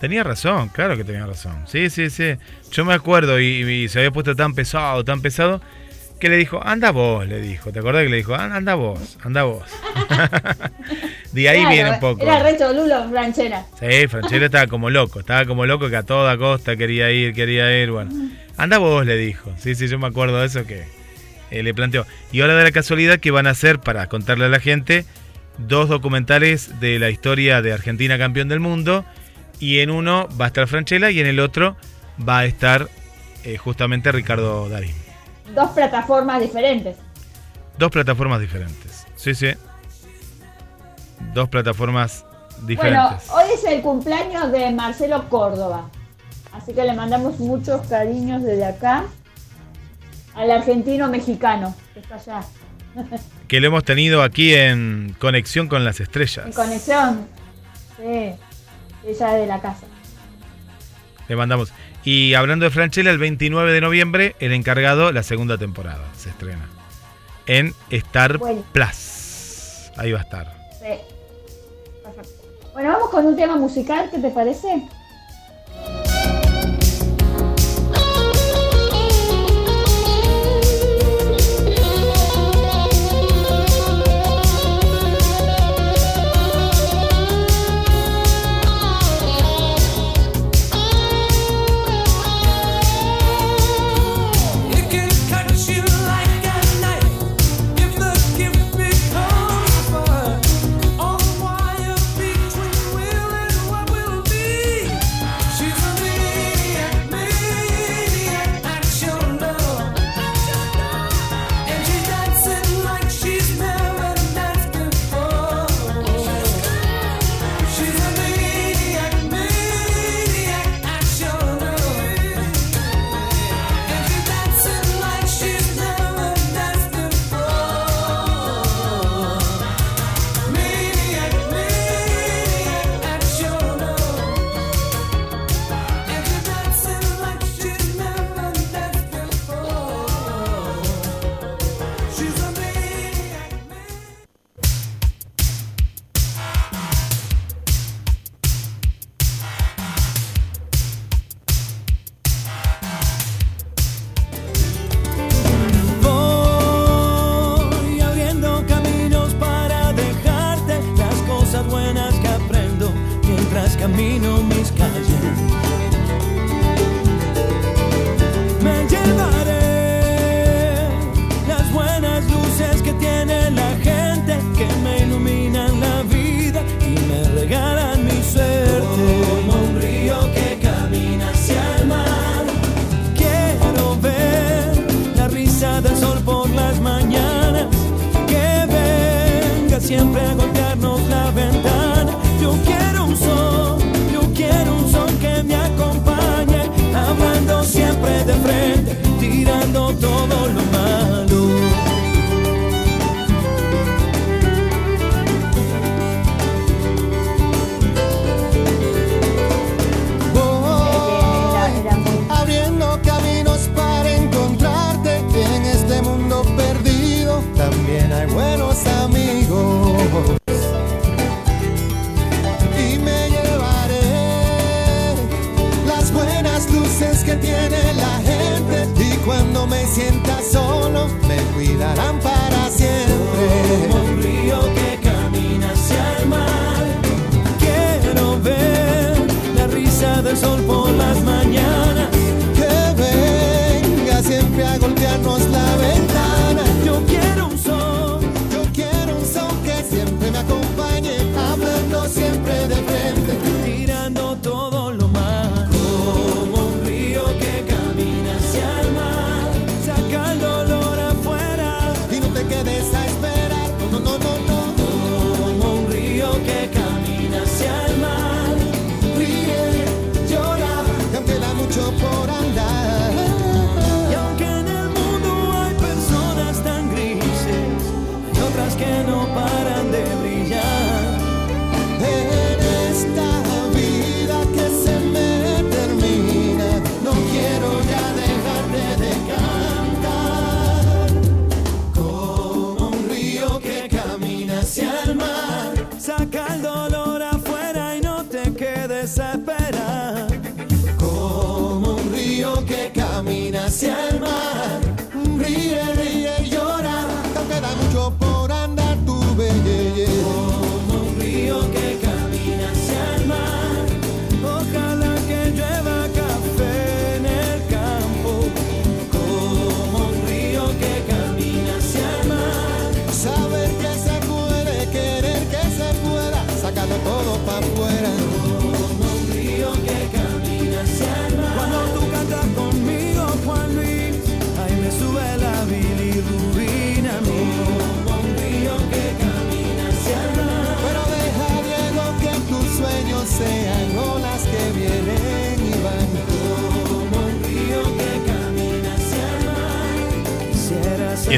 Tenía razón, claro que tenía razón. Sí, sí, sí. Yo me acuerdo y, y se había puesto tan pesado, tan pesado, que le dijo, anda vos, le dijo. ¿Te acordás que le dijo, "An- anda vos, anda vos? de ahí Claro, viene un poco. Era recho Lulo Ranchera. Sí, Franchella estaba como loco, estaba como loco que a toda costa quería ir, quería ir, bueno. Anda vos, le dijo. Sí, sí, yo me acuerdo de eso que eh, le planteó. Y ahora de la casualidad que van a hacer, para contarle a la gente, dos documentales de la historia de Argentina campeón del mundo. Y en uno va a estar Franchella y en el otro va a estar eh, justamente Ricardo Darín. Dos plataformas diferentes. Dos plataformas diferentes. Sí, sí. Dos plataformas Bueno, diferentes. hoy es el cumpleaños de Marcelo Córdoba. Así que le mandamos muchos cariños desde acá al argentino mexicano que está allá que lo hemos tenido aquí en Conexión con las Estrellas. en conexión. Sí, ella es de la casa. Le mandamos. Y hablando de Franchella, el 29 de noviembre, el encargado, la segunda temporada, se estrena. En Star Bueno. Plus. Ahí va a estar. Sí. Perfecto. Bueno, vamos con un tema musical, ¿qué te parece?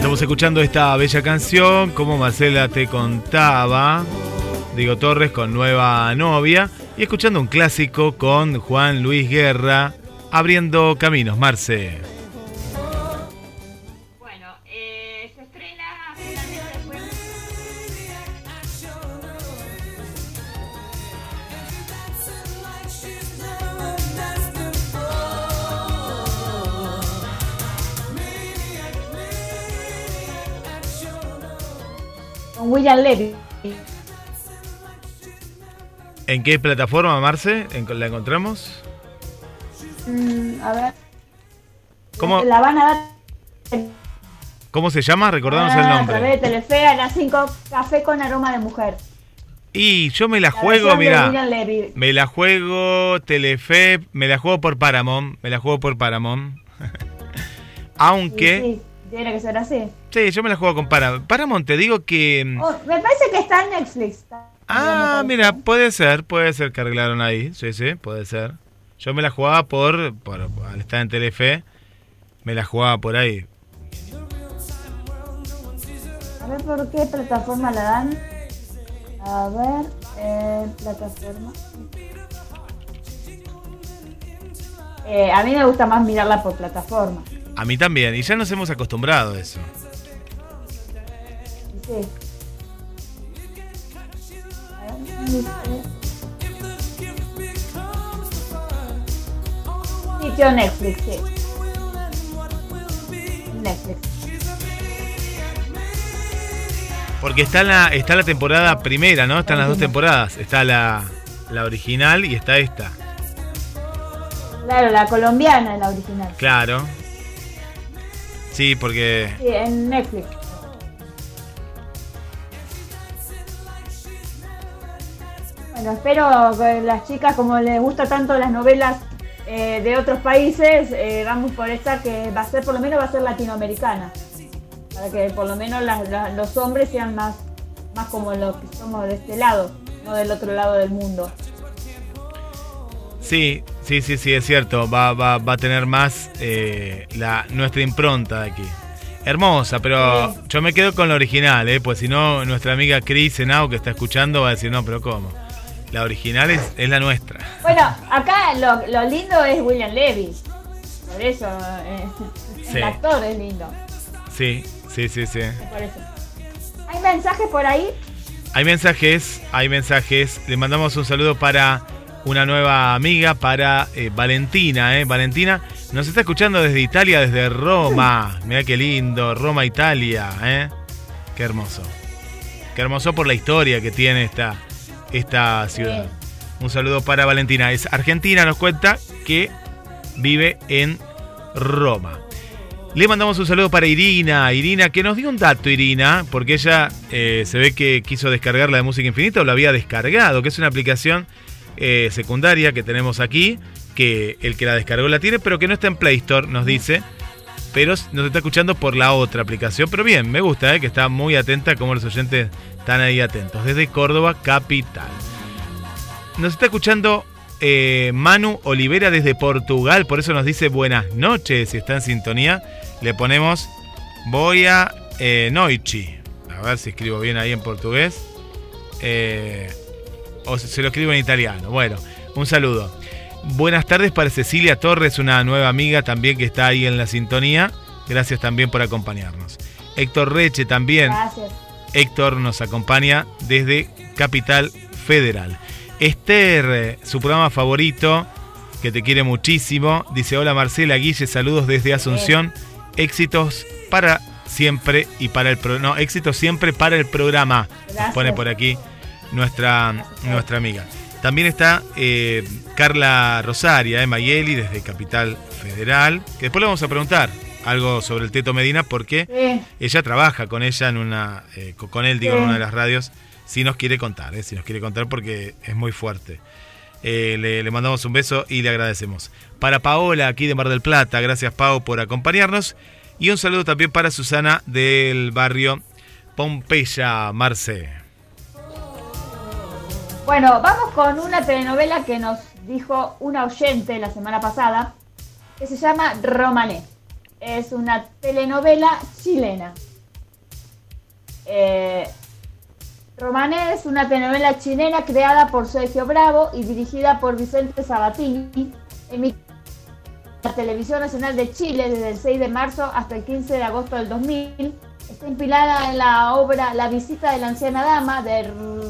Estamos escuchando esta bella canción, como Marcela te contaba, Diego Torres con nueva novia, y escuchando un clásico con Juan Luis Guerra, abriendo caminos, Marce. William Levy. ¿En qué plataforma, Marce? ¿En- ¿La encontramos? Mm, a ver. ¿Cómo, La van a dar ¿Cómo se llama? Recordanos el Ah, A través de nombre. Telefe a las 5, Café con aroma de mujer. Y yo me la La juego, mira. Me la juego Telefe, me la juego por Paramount, me la juego por Paramount. Aunque, Sí, sí, tiene que ser así. sí, yo me la juego con Paramount. Paramount, te digo que... mm, Oh, me parece que está en Netflix. Ah, mira, puede ser, puede ser que arreglaron ahí, sí, sí, puede ser. Yo me la jugaba por, por al estar en Telefe, me la jugaba por ahí. A ver por qué plataforma la dan. A ver, eh, plataforma. Eh, a mí me gusta más mirarla por plataforma. A mí también, y ya nos hemos acostumbrado a eso. Sí. Sitio Netflix, sí. Netflix. Porque está la, está la temporada primera, ¿no? Están las dos temporadas. Está la, la original y está esta. Claro, la colombiana es la original. Claro. Sí, porque Sí, en Netflix. Bueno, espero que las chicas, como les gusta tanto las novelas eh, de otros países, eh, vamos por esta que va a ser, por lo menos va a ser latinoamericana. Para que por lo menos las- las- los hombres sean más, más como los que somos de este lado, no del otro lado del mundo. sí, sí, sí, sí, es cierto. Va, va, va a tener más eh, la, nuestra impronta de aquí. Hermosa, pero yo me quedo con la original, ¿eh? Pues si no, nuestra amiga Cris Senao que está escuchando va a decir, no, pero ¿cómo? La original es, es la nuestra. Bueno, acá lo, lo lindo es William Levy. Por eso, eh, Sí. el actor es lindo. Sí, sí, sí, sí. Por eso. ¿Hay mensajes por ahí? Hay mensajes, hay mensajes. Le mandamos un saludo para una nueva amiga, para eh, Valentina. ¿eh? Valentina nos está escuchando desde Italia, desde Roma. Mira qué lindo, Roma, Italia. ¿eh? Qué hermoso. Qué hermoso por la historia que tiene esta, esta ciudad. Un saludo para Valentina. Es argentina, nos cuenta que vive en Roma. Le mandamos un saludo para Irina. Irina, que nos dio un dato, Irina, porque ella eh, se ve que quiso descargar la de Música Infinita o la había descargado, que es una aplicación eh, secundaria que tenemos aquí, que el que la descargó la tiene, pero que no está en Play Store, nos dice. Pero nos está escuchando por la otra aplicación. Pero bien, me gusta, eh, que está muy atenta, como los oyentes están ahí atentos. Desde Córdoba, capital. Nos está escuchando eh, Manu Olivera desde Portugal, por eso nos dice buenas noches, si está en sintonía. Le ponemos voy a eh, Noichi. A ver si escribo bien ahí en portugués. O se lo escribo en italiano. Bueno, un saludo. Buenas tardes para Cecilia Torres, una nueva amiga también que está ahí en la sintonía. Gracias también por acompañarnos. Héctor Reche también. Gracias. Héctor nos acompaña desde Capital Federal. Esther, eh, su programa favorito, que te quiere muchísimo, dice, hola Marcela Guille, saludos desde Asunción, éxitos para siempre y para el pro- no, éxitos siempre para el programa, nos Gracias. pone por aquí nuestra, nuestra amiga. También está eh, Carla Rosaria, de Mayeli, desde Capital Federal, que después le vamos a preguntar algo sobre el Teto Medina, porque Sí. ella trabaja con ella en una, eh, co- con él, digo, en una de las radios. Si nos quiere contar, eh, si nos quiere contar porque es muy fuerte. Eh, le, le mandamos un beso y le agradecemos. Para Paola, aquí de Mar del Plata, gracias Pau por acompañarnos. Y un saludo también para Susana del barrio Pompeya, Marce. Bueno, vamos con una telenovela que nos dijo una oyente la semana pasada, que se llama Romané. Es una telenovela chilena. Eh, Romané es una telenovela chilena creada por Sergio Bravo y dirigida por Vicente Sabatini, en la Televisión Nacional de Chile desde el 6 de marzo hasta el 15 de agosto del 2000. Inspirada en la obra La visita de la anciana dama de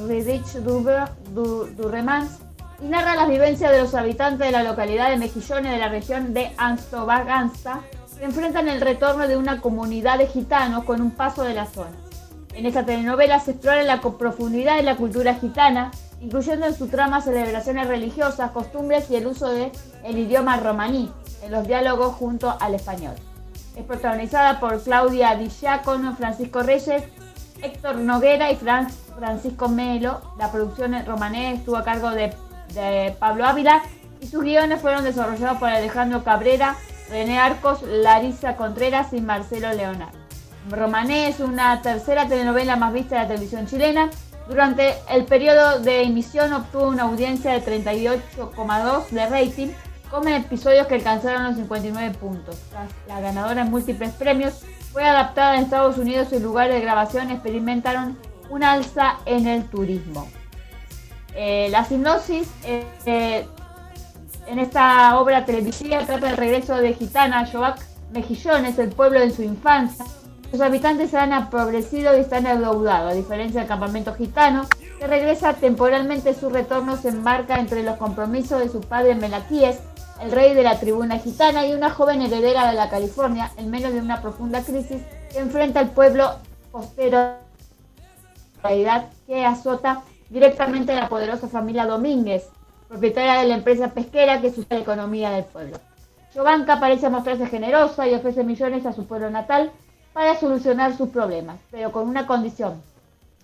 Ridich Durremans y narra las vivencias de los habitantes de la localidad de Mejillones de la región de Antofagasta que enfrentan el retorno de una comunidad de gitanos con un paso de la zona. En esta telenovela se explora la profundidad de la cultura gitana, incluyendo en su trama celebraciones religiosas, costumbres y el uso del idioma romaní en los diálogos junto al español. Es protagonizada por Claudia Di Giacono, Francisco Reyes, Héctor Noguera y Fran- Francisco Melo. La producción en romané estuvo a cargo de, de Pablo Ávila y sus guiones fueron desarrollados por Alejandro Cabrera, René Arcos, Larisa Contreras y Marcelo Leonardo. Romané es una tercera telenovela más vista de la televisión chilena. Durante el periodo de emisión obtuvo una audiencia de 38,2 de rating, con episodios que alcanzaron los 59 puntos. Tras la ganadora en múltiples premios, fue adaptada en Estados Unidos y lugares de grabación experimentaron un alza en el turismo. Eh, la sinopsis eh, en esta obra televisiva trata del regreso de Gitana Joac Mejillones, el pueblo en su infancia. Sus habitantes se han empobrecido y están endeudados, a diferencia del campamento gitano, que regresa temporalmente su retorno se embarca entre los compromisos de su padre Melaquíes, el rey de la tribuna gitana, y una joven heredera de la California, en medio de una profunda crisis que enfrenta al pueblo costero realidad que azota directamente a la poderosa familia Domínguez, propietaria de la empresa pesquera que sustenta la economía del pueblo. Yovanka parece mostrarse generosa y ofrece millones a su pueblo natal para solucionar sus problemas, pero con una condición.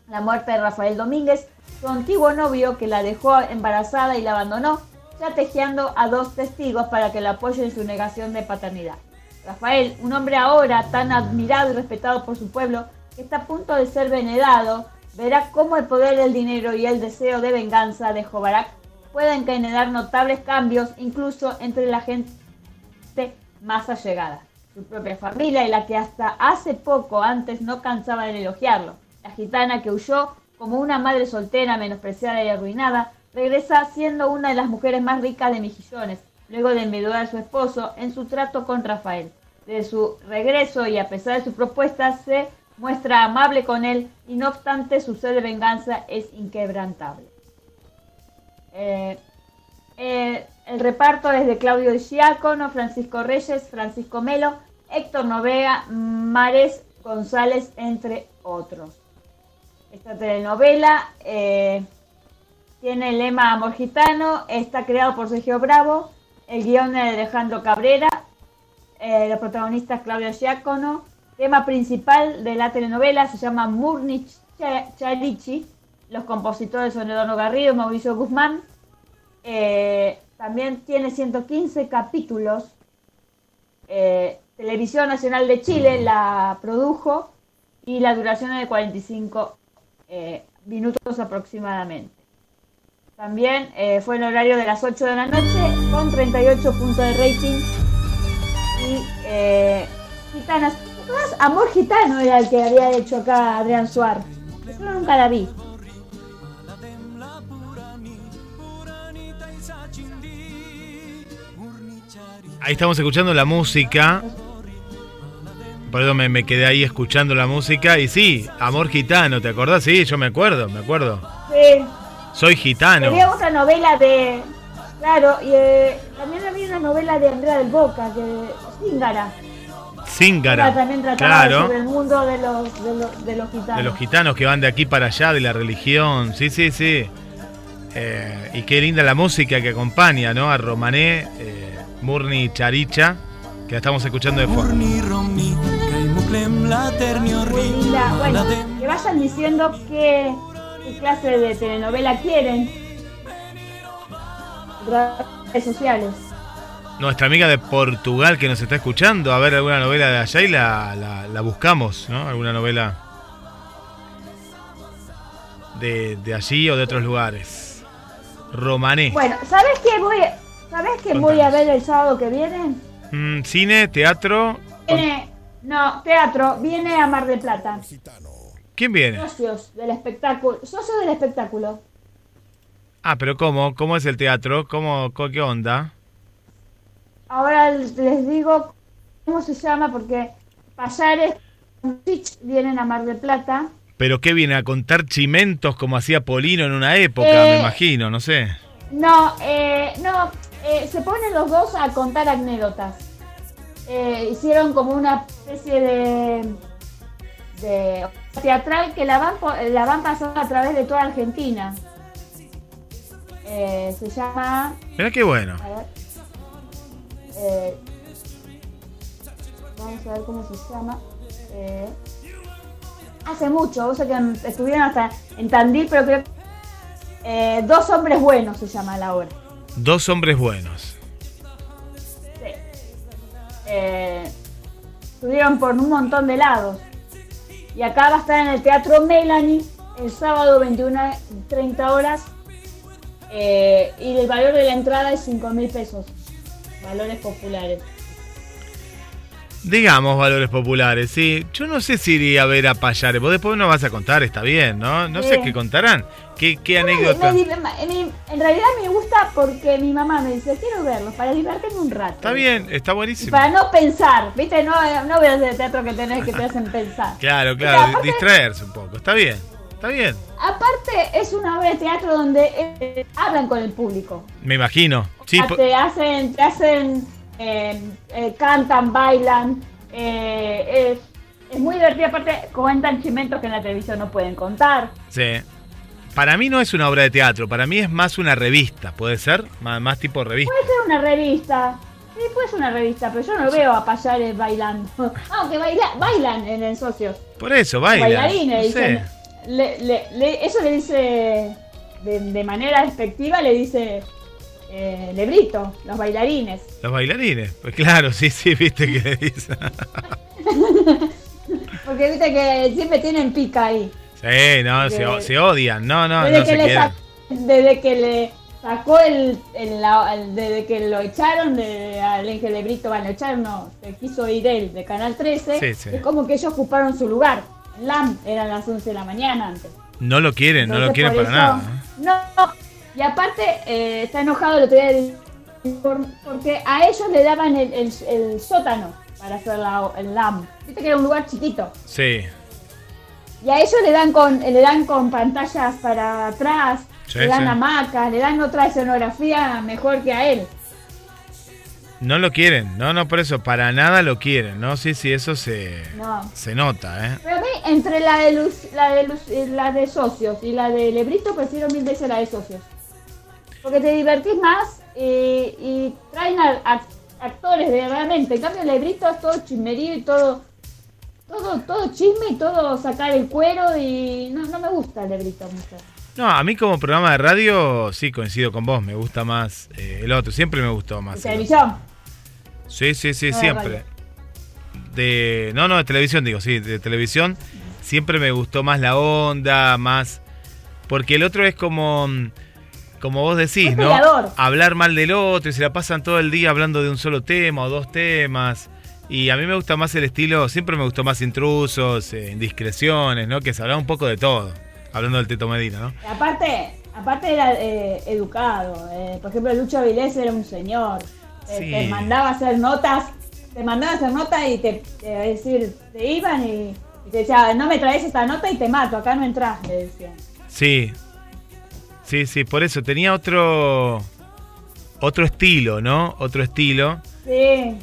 La muerte de Rafael Domínguez, su antiguo novio que la dejó embarazada y la abandonó, chatejeando a dos testigos para que la apoyen en su negación de paternidad. Rafael, un hombre ahora tan admirado y respetado por su pueblo, que está a punto de ser venerado, verá cómo el poder del dinero y el deseo de venganza de Jobarak pueden generar notables cambios incluso entre la gente más allegada. Su propia familia y la que hasta hace poco antes no cansaba de elogiarlo. La gitana que huyó como una madre soltera, menospreciada y arruinada, regresa siendo una de las mujeres más ricas de Mejillones, luego de enviudar a su esposo en su trato con Rafael. De su regreso y a pesar de sus propuestas, se muestra amable con él y no obstante su sed de venganza es inquebrantable. Eh, eh, el reparto es de Claudio Giacono, Francisco Reyes, Francisco Melo, Héctor Novea, Mares González, entre otros. Esta telenovela eh, tiene el lema Amor Gitano, está creado por Sergio Bravo, el guion de Alejandro Cabrera, eh, los protagonistas Claudio Giacono, tema principal de la telenovela se llama Murnich Cha- Charichi, los compositores son Eduardo Garrido y Mauricio Guzmán, eh, también tiene 115 capítulos. Eh, Televisión Nacional de Chile la produjo y la duración es de 45 eh, minutos aproximadamente. También eh, fue en horario de las 8 de la noche con 38 puntos de rating. Y eh, Gitanas. ¿te acuerdas? Amor Gitano era el que había hecho acá Adrián Suar. Yo nunca la vi. Ahí estamos escuchando la música. Por eso me, me quedé ahí escuchando la música. Y sí, Amor Gitano, ¿te acordás? Sí, yo me acuerdo, me acuerdo. Sí. Soy gitano. Había otra novela de. Claro, y eh, también había una novela de Andrea del Boca, que Zingara. Zingara. También trataba Claro. sobre el mundo de los, de los, de los gitanos. De los gitanos que van de aquí para allá, de la religión. Sí, sí, sí. Eh, y qué linda la música que acompaña, ¿no? A Romané, eh, Murni Charicha, que la estamos escuchando de fondo. Bueno, que vayan diciendo qué, qué clase de telenovela quieren. Redes sociales. Nuestra amiga de Portugal que nos está escuchando, a ver alguna novela de allá y la, la- la buscamos, ¿no? Alguna novela de, de allí o de otros lugares. Romané. Bueno, ¿sabes qué voy, ¿sabes qué voy a ver el sábado que viene? Mm, cine, teatro. Viene, no, teatro, viene a Mar del Plata. ¿Quién viene? Socios del espectáculo. Socios del espectáculo. Ah, pero ¿cómo? ¿Cómo es el teatro? ¿Cómo, ¿Qué onda? Ahora les digo cómo se llama porque Payares vienen a Mar del Plata. ¿Pero qué viene? ¿A contar chimentos como hacía Polino en una época, Eh, me imagino? No sé. No, eh, no, eh, se ponen los dos a contar anécdotas. Eh, hicieron como una especie de, de teatral que la van, la van pasando a través de toda Argentina. Eh, se llama Mira qué bueno. A ver. Eh, vamos a ver cómo se llama. Eh, hace mucho, vos sé que estuvieron hasta en Tandil, pero creo que. Dos hombres buenos se llama la obra. Dos hombres buenos. Sí. Estuvieron por un montón de lados. Y acá va a estar en el Teatro Melanie el sábado 21 a 30 horas. Eh, y el valor de la entrada es 5 mil pesos. Valores populares. Digamos valores populares, sí. Yo no sé si iría a ver a Payares. Vos después nos vas a contar, está bien, ¿no? No sé qué contarán. ¿Qué, qué anécdota? me di- me- me- en realidad me gusta porque mi mamá me dice, quiero verlos para divertirme un rato. Está bien, está Y buenísimo. para no pensar, ¿viste? No, no veas el teatro que tenés que te hacen pensar. Claro, O sea, claro, aparte- distraerse un poco. Está bien, está bien. Aparte, es una obra de teatro donde eh, hablan con el público. Me imagino. Sí, po- te hacen, te hacen eh, eh, cantan, bailan. eh, es, es muy divertido. Aparte, cuentan chimentos que en la televisión no pueden contar. sí. Para mí no es una obra de teatro, para mí es más una revista, ¿puede ser? Más, más tipo revista. Puede ser una revista. Sí, puede ser una revista, pero yo no veo a payares bailando. Aunque baila, bailan en el socios. Por eso, baila. Bailarines, no dicen. Le- le- le- eso le dice, de, de manera despectiva, le dice eh, Lebrito, los bailarines. Los bailarines. Pues claro, sí, sí, viste que le dice. Porque viste que siempre tienen pica ahí. Sí, no, se, De- se odian. No, no, desde, no que se le quieren. desde que le sacó el, el- la- el- desde que lo echaron de, al Ángel Lebrito, bueno, lo echaron, no, se quiso ir él de Canal 13, Sí, sí. es como que ellos ocuparon su lugar. LAM eran las 11 de la mañana antes. No lo quieren, no lo quieren para eso- nada. No, y aparte eh, está enojado el otro día de- por- porque a ellos le daban el, el- el sótano para hacer la- el LAM. Viste que era un lugar chiquito. Sí, Y a ellos le dan con, le dan con pantallas para atrás, Sí, le dan sí. hamacas, le dan otra escenografía mejor que a él. no lo quieren. No, no, por eso, para nada lo quieren. No, sí, sí, eso se, No. se nota, ¿eh? Pero a mí, entre la de Luz- la de Luz- la de socios y la de Lebrito, prefiero mil veces la de socios. Porque te divertís más eh, y traen a, a- actores de realmente. En cambio, Lebrito es todo chismerío y todo, todo, todo chisme y todo sacar el cuero y no, no me gusta el Lebrito mucho. No, a mí como programa de radio, sí, coincido con vos. Me gusta más eh, el otro. Siempre me gustó De más. el televisión. Sí, sí, sí, No de siempre. De, no, no, de televisión digo, sí, de televisión. Siempre me gustó más la onda, más... Porque el otro es como... Como vos decís, ¿no? Hablar mal del otro y se la pasan todo el día hablando de un solo tema o dos temas. Y a mí me gusta más el estilo, siempre me gustó más intrusos, eh, indiscreciones, ¿no? Que se hablaba un poco de todo. Hablando del Teto Medina, ¿no? Y Aparte, aparte era eh, educado. eh, por ejemplo, Lucho Avilés era un señor. Eh, Sí. Te mandaba hacer notas, te mandaba hacer notas y te, te- decir, te iban y, y te decía, no me traes esta nota y te mato, acá no entras, le decían. Sí. Sí, sí, por eso tenía otro otro estilo, ¿no? Otro estilo Sí,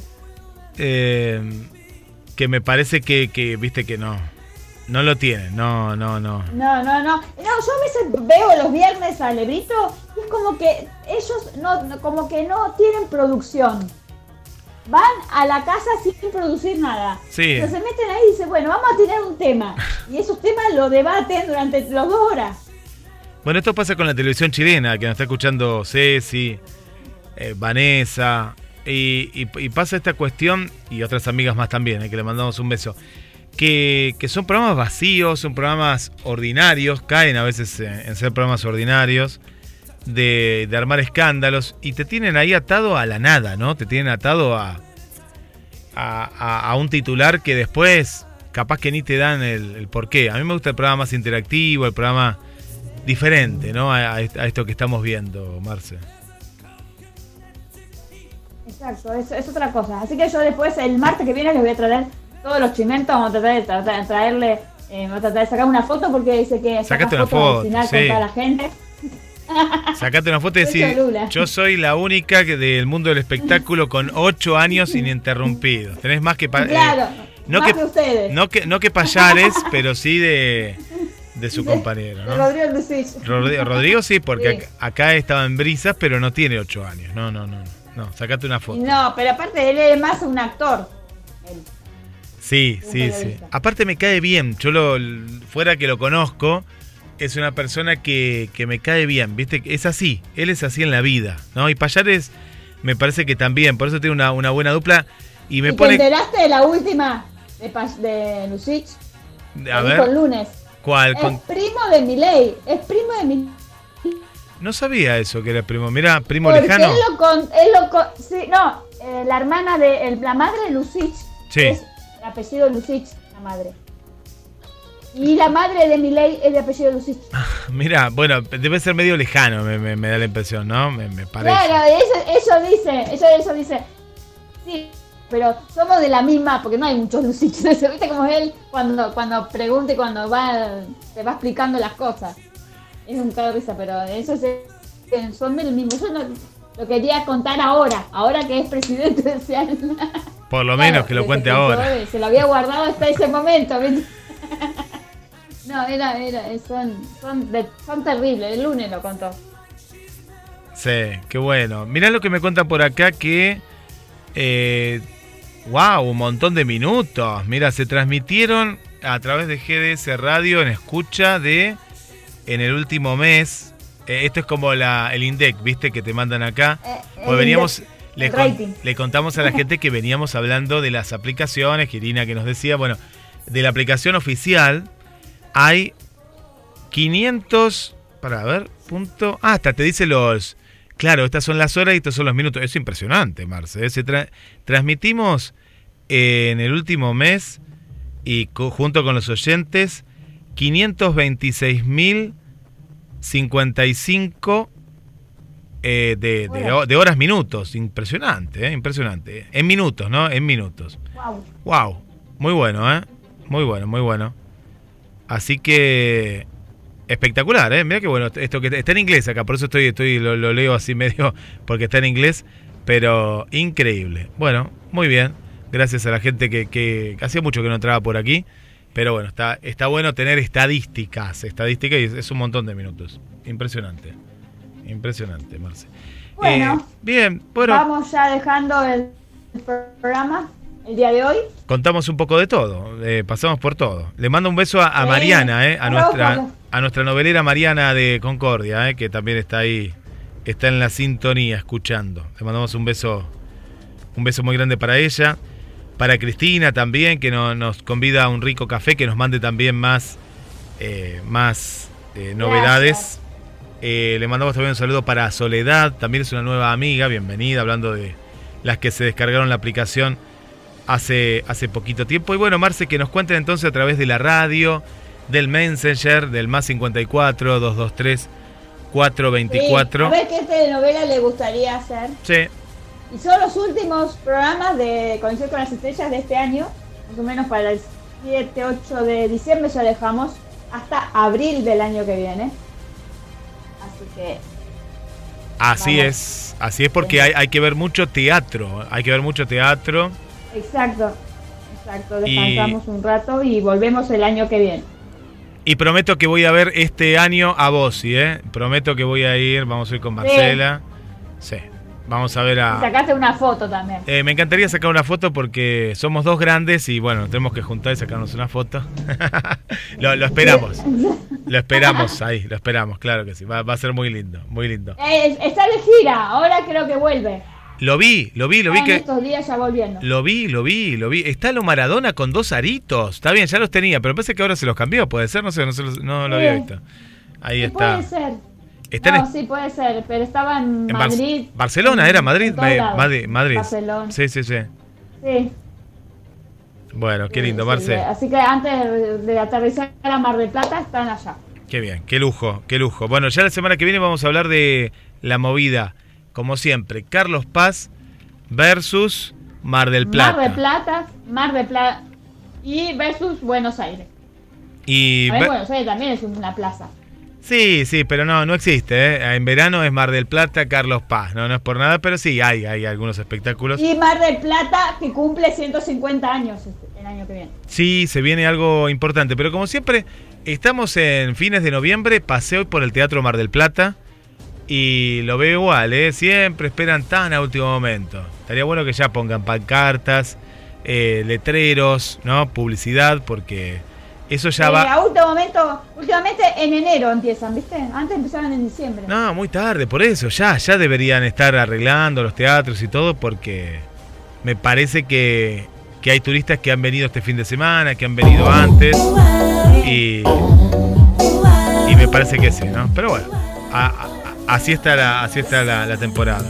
eh, que me parece que, que, viste que no no lo tienen, no, no, no. no, no, no. No, yo a veces veo los viernes a Lebrito y es como que ellos no, como que no tienen producción. Van a la casa sin producir nada. Sí. Pero se meten ahí y dicen, bueno, vamos a tener un tema. Y esos temas lo debaten durante las dos horas. Bueno, esto pasa con la televisión chilena, que nos está escuchando Ceci, eh, Vanessa, y, y- y pasa esta cuestión, y otras amigas más también, eh, que le mandamos un beso, que, que son programas vacíos, son programas ordinarios, caen a veces en, ser programas ordinarios, de, de armar escándalos, y te tienen ahí atado a la nada, ¿no? Te tienen atado a, a, a- a un titular que después capaz que ni te dan el, el porqué. A mí me gusta el programa más interactivo, el programa diferente, ¿no? A, a esto que estamos viendo, Marce. Exacto, es, es otra cosa. Así que yo después, el martes que viene, les voy a traer todos los chimentos. Vamos a tratar de, tra- tra- traerle, eh, vamos a tratar de sacar una foto porque dice que saca Sacate una foto, al final sí. con toda la gente. Sacate una foto y Cholula. yo soy la única que del mundo del espectáculo con ocho años ininterrumpidos. Tenés más que... eh, no más que, que, ustedes. no que no que payares, pero sí de, de su De- compañero, ¿no? Rodrigo. Rodrigo, Rodrigo sí, porque Sí. ac- acá estaba en brisas, pero no tiene ocho años. No, no, no. No, no sacate una foto. No, pero aparte él es más un actor. Él. Sí, un sí, sí. Aparte me cae bien. Yo lo fuera que lo conozco, es una persona que, que me cae bien, ¿viste? Es así, él es así en la vida, ¿no? Y Payares me parece que también, por eso tiene una, una buena dupla y me ¿Y te pone enteraste de la última de, de Lucich? a ver, lunes. ¿cuál? Es Con- primo de Milei. Es primo de Milei. No sabía eso que era primo. Mira, primo Porque lejano. él lo con, él lo con- sí, no, eh, la hermana de, el- la madre de Lucich Sí. es el apellido Lucich, la madre. Y la madre de Milei es de apellido Lucich. Mira, bueno, debe ser medio lejano, me, me- me da la impresión, ¿no? Me, me parece. Claro, eso, eso dice, eso, eso dice. Sí, pero somos de la misma, porque no hay muchos Lucich. ¿Viste cómo es él cuando, cuando pregunta y cuando va, te va explicando las cosas? Es un cago de risa, pero eso es, que son del mismo. Yo no- lo quería contar ahora, ahora que es presidente desean. Por lo menos que lo cuente ahora. Se lo había guardado hasta ese momento. ¿viste? No, era, era, son, son, de- son terribles. El lunes lo contó. Sí, qué bueno. Mirá lo que me cuentan por acá que... Eh, wow, un montón de minutos. Mira, se transmitieron a través de GDS Radio en escucha de... En el último mes. Eh, esto es como la, el INDEC, ¿viste? Que te mandan acá. Eh, Pues veníamos... Le, con- contamos a la gente que veníamos hablando de las aplicaciones, Irina que nos decía, bueno, de la aplicación oficial hay 500, para ver, punto, ah, hasta te dice los, claro, estas son las horas y estos son los minutos, es impresionante, Marce, ¿eh? Se tra- transmitimos eh, en el último mes y co- junto con los oyentes 526.055 eh, de, de, de horas minutos, impresionante, ¿eh? impresionante, en minutos, ¿no? En minutos. Wow. Wow, muy bueno, ¿eh? Muy bueno, muy bueno. Así que espectacular, ¿eh? Mira que bueno, esto que está en inglés acá, por eso estoy, estoy lo, lo leo así medio porque está en inglés, pero increíble. Bueno, muy bien. Gracias a la gente que, que hacía mucho que no entraba por aquí, pero bueno, está está bueno tener estadísticas, estadísticas y es, es un montón de minutos. Impresionante. Impresionante, Marce. Bueno. Eh, bien, bueno. Vamos ya dejando el programa el día de hoy. Contamos un poco de todo, eh, pasamos por todo. Le mando un beso a. Mariana, eh, a, nuestra, a nuestra novelera Mariana de Concordia, eh, que también está ahí, está en la sintonía escuchando. Le mandamos un beso, un beso muy grande para ella, para Cristina también, que no- nos convida a un rico café, que nos mande también más, eh, más eh, novedades. Eh, le mandamos también un saludo para Soledad, también es una nueva amiga, bienvenida, hablando de las que se descargaron la aplicación hace, hace poquito tiempo. Y bueno, Marce, que nos cuenten entonces a través de la radio, del Messenger, del más 54 223 424. Sí, a ver qué telenovela le gustaría hacer. Sí, Y son los últimos programas de Conexión con las Estrellas de este año, más o menos para el 7, 8 de diciembre ya dejamos hasta abril del año que viene. Así que así Vamos. es. Así es porque hay, hay que ver mucho teatro. Hay que ver mucho teatro. Exacto, exacto. Y- Descansamos un rato y volvemos el año que viene. Y prometo que voy a ver este año a Bossi, ¿eh? Prometo que voy a ir, vamos a ir con Marcela. Sí, vamos a ver a... sacaste una foto también. Eh, me encantaría sacar una foto porque somos dos grandes y bueno, tenemos que juntar y sacarnos una foto. lo, lo esperamos. Lo esperamos ahí, lo esperamos, claro que sí. Va, va a ser muy lindo, muy lindo. Eh, está de gira, ahora creo que vuelve. Lo vi, lo vi, lo vi en que... estos días ya volviendo. Lo vi, lo vi, lo vi. Está lo Maradona con dos aritos. Está bien, ya los tenía, pero parece que ahora se los cambió. Puede ser, no sé, no, se los- no lo había visto. Ahí Sí, está. Puede ser. Está no, sí, puede ser, pero estaba en, en Bar- Madrid. Barcelona, ¿era Madrid? Madrid, Madrid. Barcelona. Sí, sí, sí. Sí. Bueno, qué lindo, Sí, Marce. Así que antes de, aterrizar a Mar del Plata están allá. Qué bien, qué lujo, qué lujo. Bueno, ya la semana que viene vamos a hablar de la movida, como siempre, Carlos Paz versus Mar del Plata. Mar del Plata, Mar del Plata y versus Buenos Aires. Y A ver, Buenos Aires también es una plaza. Sí, sí, pero no, no existe. ¿eh? En verano es Mar del Plata, Carlos Paz. No, no es por nada, pero sí, hay, hay algunos espectáculos. Y Mar del Plata que cumple 150 años este- el año que viene. Sí, se viene algo importante, pero como siempre, estamos en fines de noviembre, pasé hoy por el Teatro Mar del Plata y lo veo igual, ¿eh? Siempre esperan tan a último momento. Estaría bueno que ya pongan pancartas, eh, letreros, ¿no? Publicidad, porque eso ya Eh, va... a último momento, últimamente en enero empiezan, ¿viste? Antes empezaban en diciembre. No, muy tarde, por eso, ya, ya deberían estar arreglando los teatros y todo, porque me parece que, que hay turistas que han venido este fin de semana, que han venido antes, y, y me parece que sí, ¿no? Pero bueno, a- a- así está la, así está la, la temporada.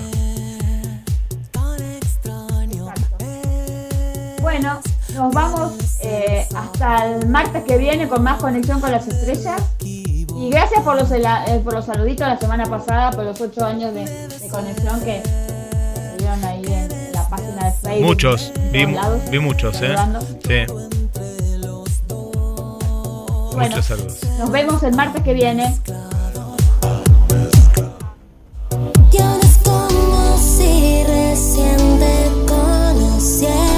Bueno, nos vamos eh, hasta el martes que viene con más conexión con las estrellas. Y gracias por los, eh, por los saluditos la semana pasada, por los ocho años de, de conexión que dieron ahí en la página de Facebook. Muchos, vi, lados, vi muchos, ¿eh? Sí, Bueno, muchos saludos. nos vemos el martes que viene. Recién te conociera.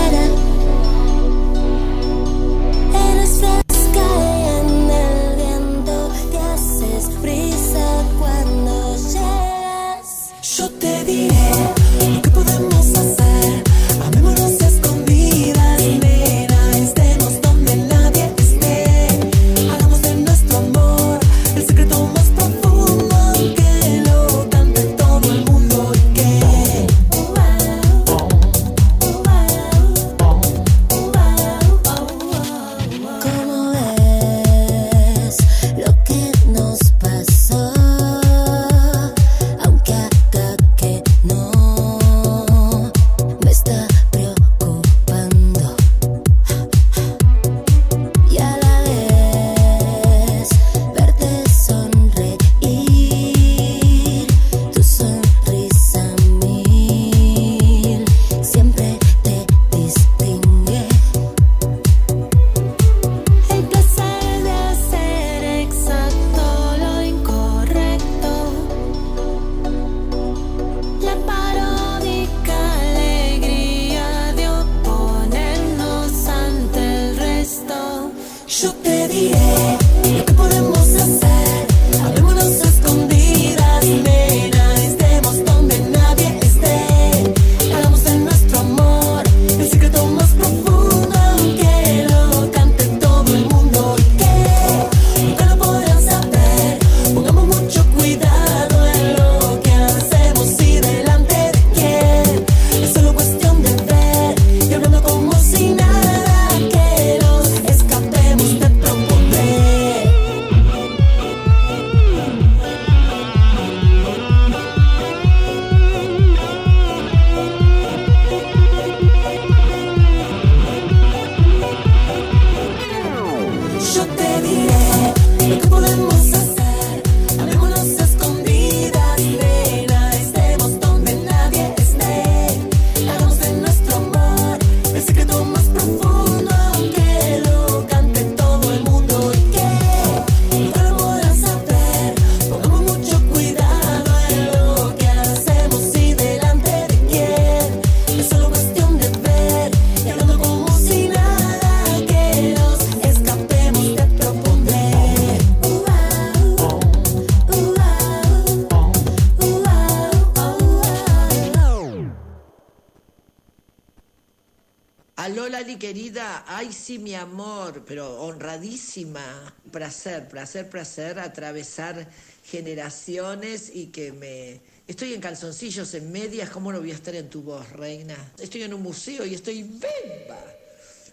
sí, mi amor, pero honradísima. Placer, placer, placer atravesar generaciones y que me... Estoy en calzoncillos, en medias, ¿cómo no voy a estar en tu voz, reina? Estoy en un museo y estoy beba.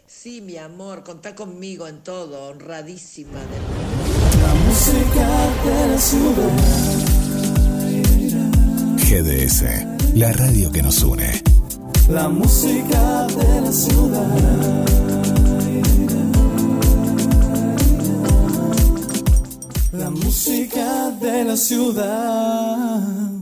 Sí, mi amor, contá conmigo en todo, honradísima. De... La música de la ciudad. GDS, la radio que nos une. La música de la ciudad. la música de la ciudad.